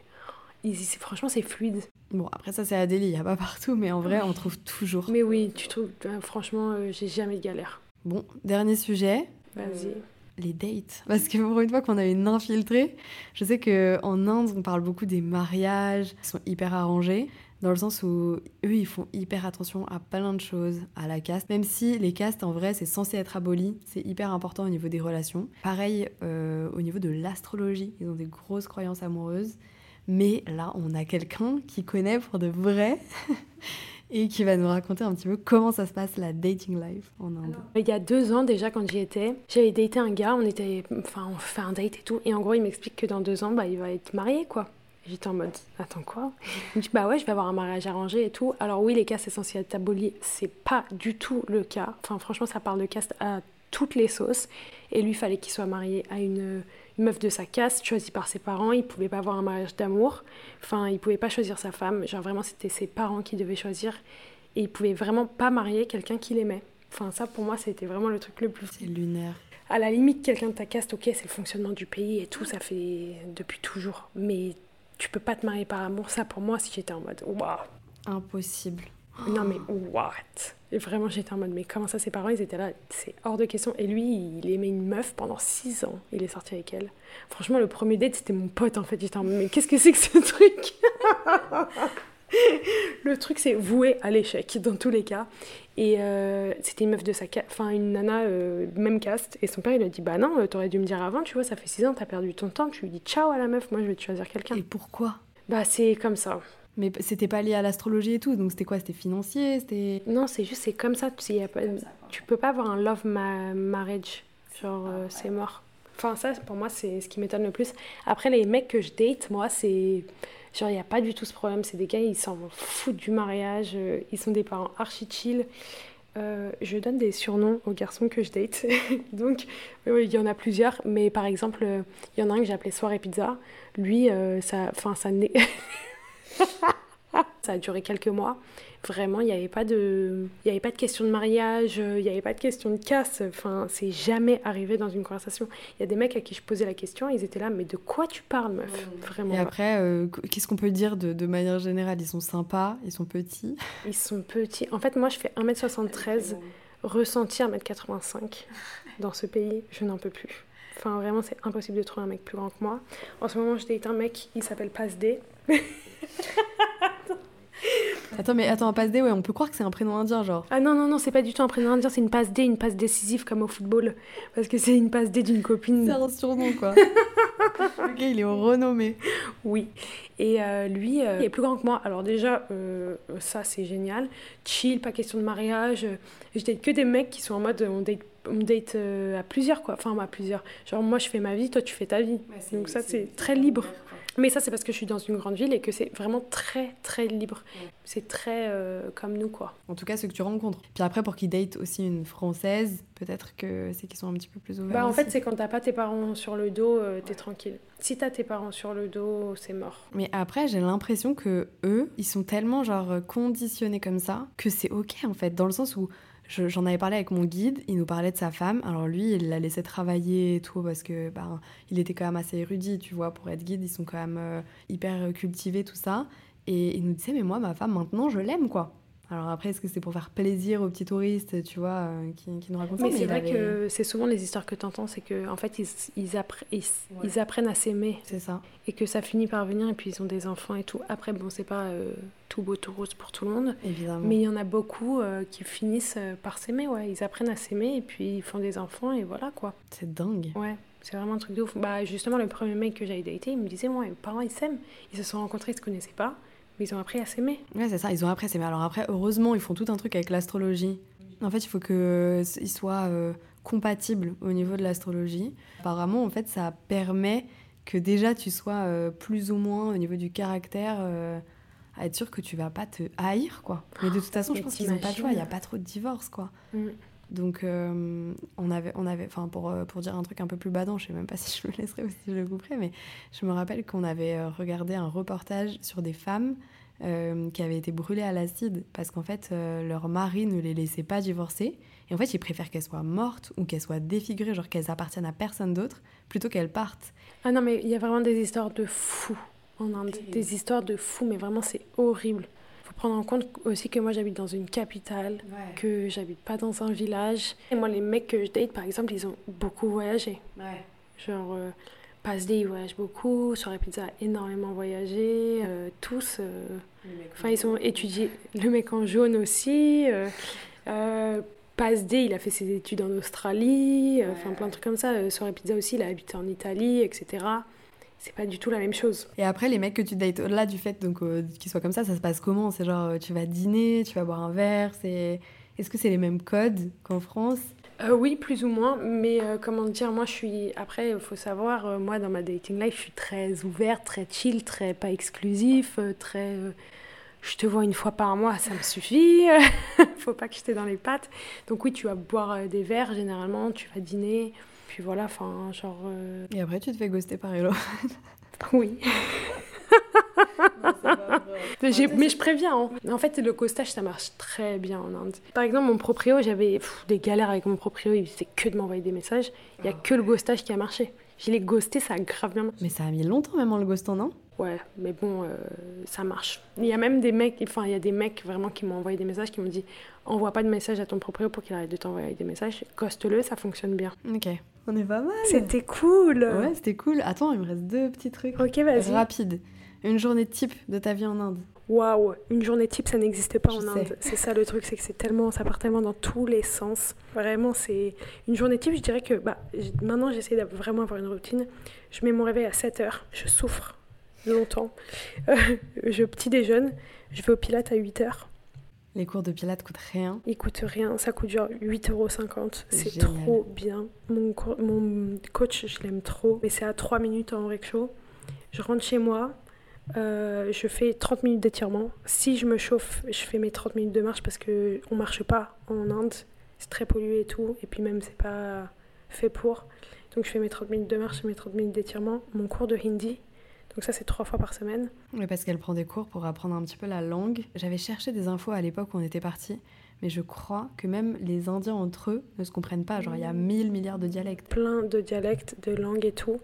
Franchement, c'est fluide. Bon, après, ça, c'est à Delhi. Il n'y a pas partout, mais en vrai, on trouve toujours. Mais oui, tu trouves. Euh, franchement, euh, j'ai jamais de galère. Bon, dernier sujet. Vas-y. les dates. Parce que pour une fois qu'on a une infiltrée, je sais qu'en Inde, on parle beaucoup des mariages, qui sont hyper arrangés dans le sens où eux, ils font hyper attention à plein de choses, à la caste. Même si les castes, en vrai, c'est censé être aboli, c'est hyper important au niveau des relations. Pareil euh, au niveau de l'astrologie, ils ont des grosses croyances amoureuses. Mais là, on a quelqu'un qui connaît pour de vrai et qui va nous raconter un petit peu comment ça se passe la dating life en Inde. il y a deux ans déjà, quand j'y étais, j'avais daté un gars, on était, enfin, on fait un date et tout, et en gros, il m'explique que dans deux ans, bah, il va être marié, quoi. J'étais en mode, attends quoi? Il me dit, bah ouais, je vais avoir un mariage arrangé et tout. Alors oui, les castes essentiels abolies, c'est pas du tout le cas. Enfin, franchement, ça parle de caste à toutes les sauces. Et lui, il fallait qu'il soit marié à une, meuf de sa caste, choisie par ses parents. Il pouvait pas avoir un mariage d'amour. Enfin, il pouvait pas choisir sa femme. Genre vraiment, c'était ses parents qui devaient choisir. Et il pouvait vraiment pas marier quelqu'un qu'il aimait. Enfin, ça, pour moi, c'était vraiment le truc le plus... C'est lunaire à la limite, quelqu'un de ta caste, ok, c'est le fonctionnement du pays et tout, ça fait depuis toujours. Mais tu peux pas te marier par amour. Ça, pour moi, si j'étais en mode, waouh. Impossible. Non, mais what? Et vraiment, j'étais en mode, mais comment ça, ses parents, ils étaient là? C'est hors de question. Et lui, il aimait une meuf pendant 6 ans. Il est sorti avec elle. Franchement, le premier date, c'était mon pote, en fait. J'étais en mode, mais qu'est-ce que c'est que ce truc? Le truc, c'est voué à l'échec, dans tous les cas. Et euh, c'était une meuf de sa enfin une nana euh, même caste. Et son père, il a dit Bah non, euh, t'aurais dû me dire avant, tu vois, ça fait 6 ans, t'as perdu ton temps. Tu lui dis ciao à la meuf, moi je vais te choisir quelqu'un. Et pourquoi? Bah c'est comme ça. Mais c'était pas lié à l'astrologie et tout, donc c'était quoi? C'était financier c'était... Non, c'est juste, c'est comme ça. Tu, tu peux pas avoir un love marriage. Genre, c'est mort. Enfin, ça, pour moi, c'est ce qui m'étonne le plus. Après, les mecs que je date, moi, c'est Genre, il n'y a pas du tout ce problème. C'est des gars, ils s'en foutent du mariage. Euh, ils sont des parents archi chill. Euh, je donne des surnoms aux garçons que je date. Donc, il y en a plusieurs. Mais par exemple, il y en a un que appelé Soirée Pizza. Lui, euh, ça, ça, ça a duré quelques mois. Vraiment, il n'y avait pas de, il y avait pas de question de mariage, il n'y avait pas de question de casse. Enfin, c'est jamais arrivé dans une conversation. Il y a des mecs à qui je posais la question, ils étaient là, mais de quoi tu parles, meuf? Vraiment. Et après, euh, qu'est-ce qu'on peut dire de, de, manière générale? Ils sont sympas, ils sont petits? Ils sont petits. En fait, moi, je fais 1m73. ressenti 1m85 dans ce pays, je n'en peux plus. Enfin, vraiment, c'est impossible de trouver un mec plus grand que moi. En ce moment, je date un mec, il s'appelle Pasdé. Attends, mais attends, un passe D, ouais, on peut croire que c'est un prénom indien, genre. Ah non, non, non, c'est pas du tout un prénom indien, c'est une passe D, une passe décisive comme au football. Parce que c'est une passe D d'une C'est copine. un surnom, quoi. ok, il est renommé. Oui. Et euh, lui, euh, il est plus grand que moi. Alors déjà, euh, ça, c'est génial. Chill, pas question de mariage. Je date que des mecs qui sont en mode, on date, on date euh, à plusieurs, quoi. Enfin, à plusieurs. Genre, moi, je fais ma vie, toi, tu fais ta vie. Donc ça, c'est très libre. Mais ça, c'est parce que je suis dans une grande ville et que c'est vraiment très, très libre. C'est très euh, comme nous, quoi. En tout cas, ceux que tu rencontres. Puis après, pour qu'ils datent aussi une française, peut-être que c'est qu'ils sont un petit peu plus ouverts. Bah, en fait, c'est quand t'as pas tes parents sur le dos, euh, t'es tranquille. Si t'as tes parents sur le dos, c'est mort. Mais après, j'ai l'impression que eux, ils sont tellement genre conditionnés comme ça que c'est ok en fait, dans le sens où je- j'en avais parlé avec mon guide, il nous parlait de sa femme. Alors lui, il l'a laissé travailler et tout parce que ben, il était quand même assez érudit, tu vois, pour être guide, ils sont quand même euh, hyper cultivés tout ça. Et il nous disait mais moi ma femme maintenant je l'aime quoi. Alors après, est-ce que c'est pour faire plaisir aux petits touristes, tu vois, euh, qui, qui nous racontent Mais ça c'est il vrai avait- que c'est souvent les histoires que t'entends, c'est que en fait, ils, ils, appre- ils, ils apprennent à s'aimer C'est ça. et que ça finit par venir et puis ils ont des enfants et tout. Après, bon, c'est pas euh, tout beau, tout rose pour tout le monde. Évidemment. Mais il y en a beaucoup euh, qui finissent euh, par s'aimer, ouais. Ils apprennent à s'aimer et puis ils font des enfants et voilà, quoi. C'est dingue. Ouais, c'est vraiment un truc de ouf. Bah, justement, le premier mec que j'avais daté, il me disait, moi, mes parents, ils s'aiment. Ils se sont rencontrés, ils se connaissaient pas, mais ils ont appris à s'aimer. Ouais, c'est ça, ils ont appris. Mais alors après, heureusement, ils font tout un truc avec l'astrologie. En fait, il faut qu'ils soient euh, compatibles au niveau de l'astrologie. Apparemment, en fait, ça permet que déjà tu sois euh, plus ou moins au niveau du caractère euh, à être sûr que tu vas pas te haïr, quoi. Mais de toute façon, je pense qu'ils ont pas le choix. Il y a pas trop de divorce, quoi. Mm. Donc, euh, on avait, on avait, enfin, pour, euh, pour dire un truc un peu plus badant, je sais même pas si je le laisserai ou si je le couperai, mais je me rappelle qu'on avait euh, regardé un reportage sur des femmes euh, qui avaient été brûlées à l'acide parce qu'en fait, euh, leur mari ne les laissait pas divorcer. Et en fait, ils préfèrent qu'elles soient mortes ou qu'elles soient défigurées, genre qu'elles appartiennent à personne d'autre, plutôt qu'elles partent. Ah non, mais il y a vraiment des histoires de fous en Inde. Des histoires de fous, mais vraiment, c'est horrible. Faut prendre en compte aussi que moi, j'habite dans une capitale, que j'habite pas dans un village. Et moi, les mecs que je date, par exemple, ils ont beaucoup voyagé. Genre, euh, Pasdé, ils voyagent beaucoup. Soirée Pizza a énormément voyagé. euh, tous. euh, Enfin, ils ont étudié. Le mec en jaune aussi. Euh, Pasdé, il a fait ses études en Australie. Enfin, plein de trucs comme ça. Soirée Pizza aussi, il a habité en Italie, etc. C'est pas du tout la même chose. Et après, les mecs que tu dates, au-delà du fait donc euh, qu'ils soient comme ça, ça se passe comment? C'est genre, euh, tu vas dîner, tu vas boire un verre, c'est... Est-ce que c'est les mêmes codes qu'en France? Euh, oui, plus ou moins, mais euh, comment dire, moi je suis. Après, il faut savoir, euh, moi dans ma dating life, je suis très ouverte, très chill, très pas exclusif, très. je te vois une fois par mois, ça me suffit. faut pas que je t'ai dans les pattes. Donc, oui, tu vas boire des verres généralement, tu vas dîner, puis voilà, enfin, genre. euh, Et après, tu te fais ghoster par Hello. Oui. Mais je préviens, hein. en fait, le ghostage, ça marche très bien en Inde. Par exemple, mon proprio, j'avais des galères avec mon proprio, il faisait que de m'envoyer des messages. Il y a que le ghostage qui a marché. Je l'ai ghosté, ça a grave bien marché. Mais ça a mis longtemps même en le ghostant, non? Ouais, mais bon, euh, ça marche. Il y a même des mecs, enfin, il y a des mecs vraiment qui m'ont envoyé des messages qui m'ont dit envoie pas de message à ton proprio pour qu'il arrête de t'envoyer des messages. Ghoste-le, ça fonctionne bien. Ok. On est pas mal. C'était cool. Ouais, c'était cool. Attends, il me reste deux petits trucs. Ok, vas-y. Rapide. Une journée type de ta vie en Inde. Waouh, une journée type, ça n'existe pas Je en sais. Inde. C'est ça le truc, c'est que c'est tellement, ça part tellement dans tous les sens. Vraiment, c'est une journée type. Je dirais que bah, maintenant, j'essaie de vraiment avoir une routine. Je mets mon réveil à 7 heures. Je souffre longtemps. Euh, je petit déjeune. Je vais au Pilates à 8 heures. Les cours de pilates coûtent rien. Il coûte rien. Ça coûte genre 8,50€. C'est trop bien. Mon, co- mon coach, je l'aime trop. Mais c'est à 3 minutes en rickshaw. Je rentre chez moi. euh, je fais 30 minutes d'étirement. Si je me chauffe, je fais mes 30 minutes de marche parce que on marche pas en Inde. C'est très pollué et tout. Et puis même, c'est pas fait pour. Donc je fais mes 30 minutes de marche, mes 30 minutes d'étirement. Mon cours de hindi. Donc ça, c'est trois fois par semaine. Oui, parce qu'elle prend des cours pour apprendre un petit peu la langue. J'avais cherché des infos à l'époque où on était partis, mais je crois que même les Indiens entre eux ne se comprennent pas. Genre, il y a mille milliards de dialectes. plein de dialectes, de langues et tout.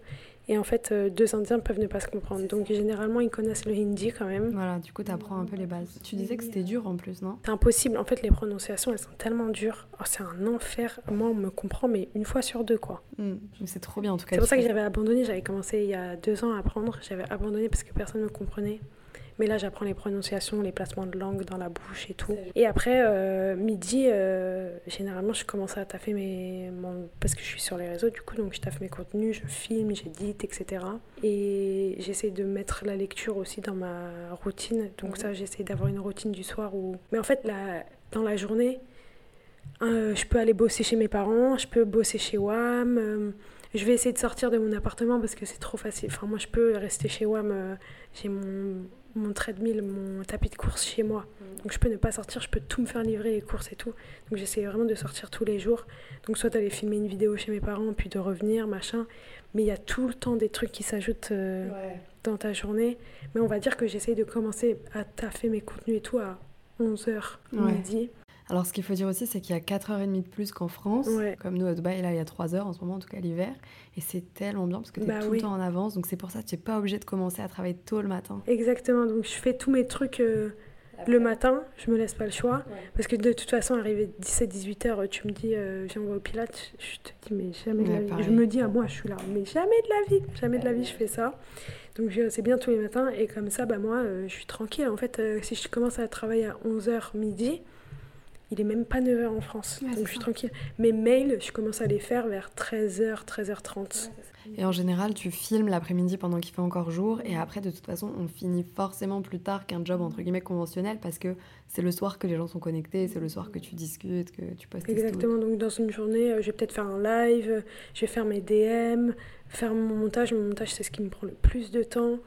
Et en fait, euh, deux Indiens peuvent ne pas se comprendre. Donc généralement, ils connaissent le hindi quand même. Voilà, du coup, tu apprends un peu les bases. Tu disais que c'était dur en plus, non? C'est impossible. En fait, les prononciations, elles sont tellement dures. Oh, c'est un enfer. Moi, on me comprend, mais une fois sur deux, quoi. Hmm, C'est trop bien en tout cas. C'est pour ça que j'avais abandonné. J'avais commencé il y a deux ans à apprendre. J'avais abandonné parce que personne ne me comprenait. Mais là, j'apprends les prononciations, les placements de langue dans la bouche et tout. Et après, euh, midi, euh, généralement, je commence à taffer mes... mon- Parce que je suis sur les réseaux, du coup, donc je taffe mes contenus, je filme, j'édite, etc. Et j'essaie de mettre la lecture aussi dans ma routine. Donc ça, j'essaie d'avoir une routine du soir où... Mais en fait, la... dans la journée, euh, je peux aller bosser chez mes parents, je peux bosser chez WAM. je vais essayer de sortir de mon appartement parce que c'est trop facile. Enfin, moi, je peux rester chez WAM. euh, J'ai mon, mon treadmill, mon tapis de course chez moi. Donc, je peux ne pas sortir. Je peux tout me faire livrer, les courses et tout. Donc, j'essaie vraiment de sortir tous les jours. Donc, soit d'aller filmer une vidéo chez mes parents, puis de revenir, machin. Mais il y a tout le temps des trucs qui s'ajoutent euh, dans ta journée. Mais on va dire que j'essaie de commencer à taffer mes contenus et tout à 11h Ouais. midi. Alors, ce qu'il faut dire aussi, c'est qu'il y a 4h30 de plus qu'en France. Ouais. Comme nous, à Dubaï, là, il y a 3 heures en ce moment, en tout cas l'hiver. Et c'est tellement bien parce que tu es Bah tout oui. le temps en avance. Donc, c'est pour ça que tu n'es pas obligé de commencer à travailler tôt le matin. Exactement, donc je fais tous mes trucs euh, le matin, je me laisse pas le choix. Parce que de toute façon, arrivé 17-18 heures, tu me dis, euh, viens, on va au Pilates, je te dis, mais jamais de Ouais, la vie. pareil. Je me dis à moi, je suis là, mais jamais de la vie, jamais de la vie, je fais ça. Donc c'est bien tous les matins, et comme ça, bah, moi, euh, je suis tranquille. En fait, euh, si je commence à travailler à 11h midi, il est même pas 9h en France, Ouais, donc je suis ça. tranquille. Mes mails, je commence à les faire vers 13h, 13h30. Et en général, tu filmes l'après-midi pendant qu'il fait encore jour. Et après, de toute façon, on finit forcément plus tard qu'un job entre guillemets conventionnel parce que c'est le soir que les gens sont connectés, c'est le soir que tu discutes, que tu postes. Exactement, donc dans une journée, euh, je vais peut-être faire un live, euh, je vais faire mes DM, faire mon montage. Mon montage, c'est ce qui me prend le plus de temps.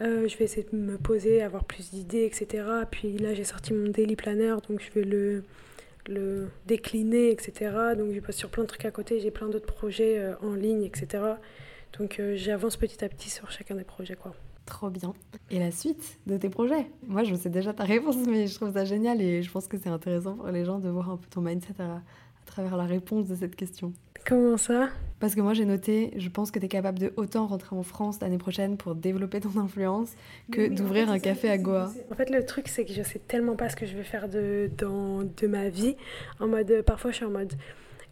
Euh, je vais essayer de me poser, avoir plus d'idées, etc. Puis là, j'ai sorti mon daily planner, donc je vais le, le décliner, etc. Donc je passe sur plein de trucs à côté, j'ai plein d'autres projets euh, en ligne, etc. Donc euh, j'avance petit à petit sur chacun des projets, quoi. Trop bien. Et la suite de tes projets? Moi, je sais déjà ta réponse, mais je trouve ça génial et je pense que c'est intéressant pour les gens de voir un peu ton mindset à, à travers la réponse de cette question. Comment ça? Parce que moi, j'ai noté, je pense que tu es capable de autant rentrer en France l'année prochaine pour développer ton influence que d'ouvrir un café à Goa. En fait, le truc, c'est que je sais tellement pas ce que je vais faire de, dans, de ma vie. En mode, euh, parfois, je suis en mode,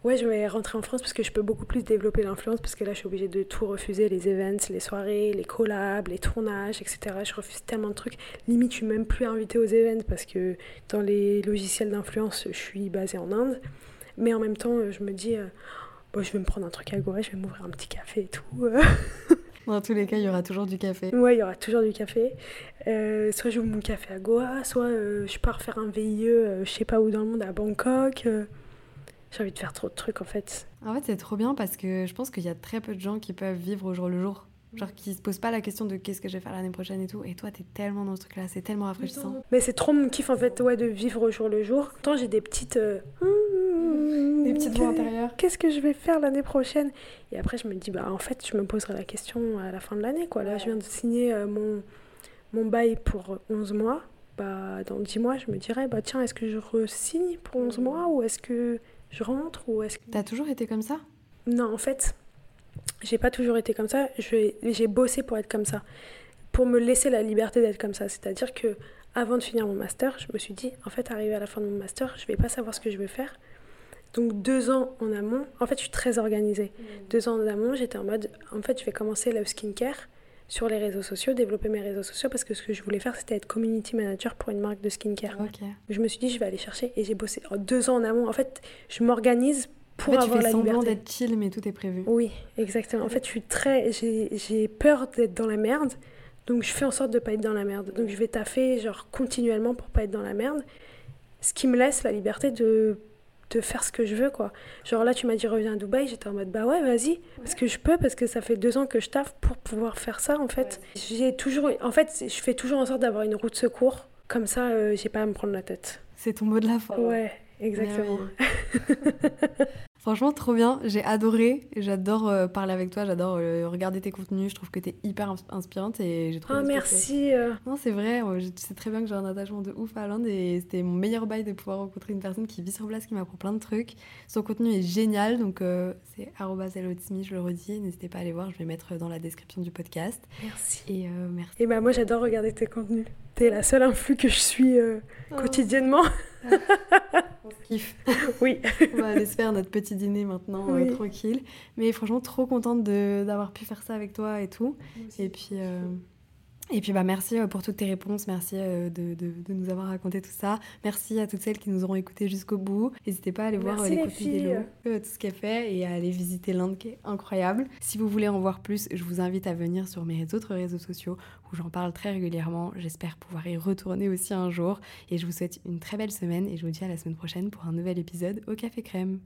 ouais, je vais rentrer en France parce que je peux beaucoup plus développer l'influence parce que là, je suis obligée de tout refuser les events, les soirées, les collabs, les tournages, etc. Je refuse tellement de trucs. Limite, je suis même plus invitée aux events parce que dans les logiciels d'influence, je suis basée en Inde. Mais en même temps, euh, je me dis, euh, bon, je vais me prendre un truc à Goa, je vais m'ouvrir un petit café et tout. euh. Dans tous les cas, il y aura toujours du café. Ouais, il y aura toujours du café. Euh, soit j'ouvre mon café à Goa, soit euh, je pars faire un VIE, euh, je sais pas où dans le monde, à Bangkok. J'ai envie de faire trop de trucs en fait. En fait, c'est trop bien parce que je pense qu'il y a très peu de gens qui peuvent vivre au jour le jour. Genre qui se posent pas la question de qu'est-ce que je vais faire l'année prochaine et tout. Et toi, t'es tellement dans ce truc-là, c'est tellement rafraîchissant. Mais c'est trop mon kiff en fait, ouais, de vivre au jour le jour. Tant j'ai des petites. Des petites voix intérieures. Qu'est-ce que je vais faire l'année prochaine? Et après, je me dis, bah en fait, je me poserai la question à la fin de l'année quoi. Là, je viens de signer euh, mon, mon bail pour 11 mois. Bah, dans 10 mois, je me dirais, bah tiens, est-ce que je re-signe pour 11 mois ou est-ce que je rentre ou est-ce que T'as toujours été comme ça? Non, en fait, j'ai pas toujours été comme ça. Je- J'ai bossé pour être comme ça, pour me laisser la liberté d'être comme ça. C'est-à-dire que avant de finir mon master, je me suis dit, en fait, arrivé à la fin de mon master, je vais pas savoir ce que je vais faire. Donc deux ans en amont, en fait, je suis très organisée. Deux ans en amont, j'étais en mode, en fait, je vais commencer le skincare sur les réseaux sociaux, développer mes réseaux sociaux, parce que ce que je voulais faire, c'était être community manager pour une marque de skincare. Ok. Je me suis dit, je vais aller chercher, et j'ai bossé deux ans en amont. En fait, je m'organise pour en fait, tu avoir fais la semblant liberté. d'être chill, mais tout est prévu. Oui, exactement. En fait, je suis très. J'ai j'ai peur d'être dans la merde. Donc, je fais en sorte de pas être dans la merde. Donc, je vais taffer, genre, continuellement pour pas être dans la merde. Ce qui me laisse la liberté de, de faire ce que je veux, quoi. Genre, là, tu m'as dit reviens à Dubaï. J'étais en mode bah ouais, vas-y. Parce que je peux, parce que ça fait deux ans que je taffe pour pouvoir faire ça, en fait. J'ai toujours. En fait, je fais toujours en sorte d'avoir une roue de secours. Comme ça, euh, j'ai pas à me prendre la tête. C'est ton mot de la fin. Ouais, exactement. Franchement, trop bien. J'ai adoré. J'adore euh, parler avec toi. J'adore euh, regarder tes contenus. Je trouve que tu es hyper inspirante et j'ai trop. Ah, merci. Euh. Non, c'est vrai. Tu sais très bien que j'ai un attachement de ouf à l'Inde et c'était mon meilleur bail de pouvoir rencontrer une personne qui vit sur place, qui m'apprend plein de trucs. Son contenu est génial. Donc, c'est @elotsmi, je le redis. N'hésitez pas à aller voir. Je vais mettre dans la description du podcast. Merci. Et merci. Et bah, moi, j'adore regarder tes contenus. T'es la seule influe que je suis oh. quotidiennement. On se kiffe. Oui. On va aller se faire notre petit dîner maintenant, euh, tranquille. Mais franchement, trop contente d'avoir pu faire ça avec toi et tout. Et puis, euh, et puis bah, merci euh, pour toutes tes réponses, merci euh, de, de, de, nous avoir raconté tout ça. Merci à toutes celles qui nous auront écouté jusqu'au bout. N'hésitez pas à aller voir euh, les, les tout ce qu'elle fait et à aller visiter l'Inde qui est incroyable. Si vous voulez en voir plus, je vous invite à venir sur mes autres réseaux sociaux où j'en parle très régulièrement. J'espère pouvoir y retourner aussi un jour. Et je vous souhaite une très belle semaine et je vous dis à la semaine prochaine pour un nouvel épisode au Café Crème.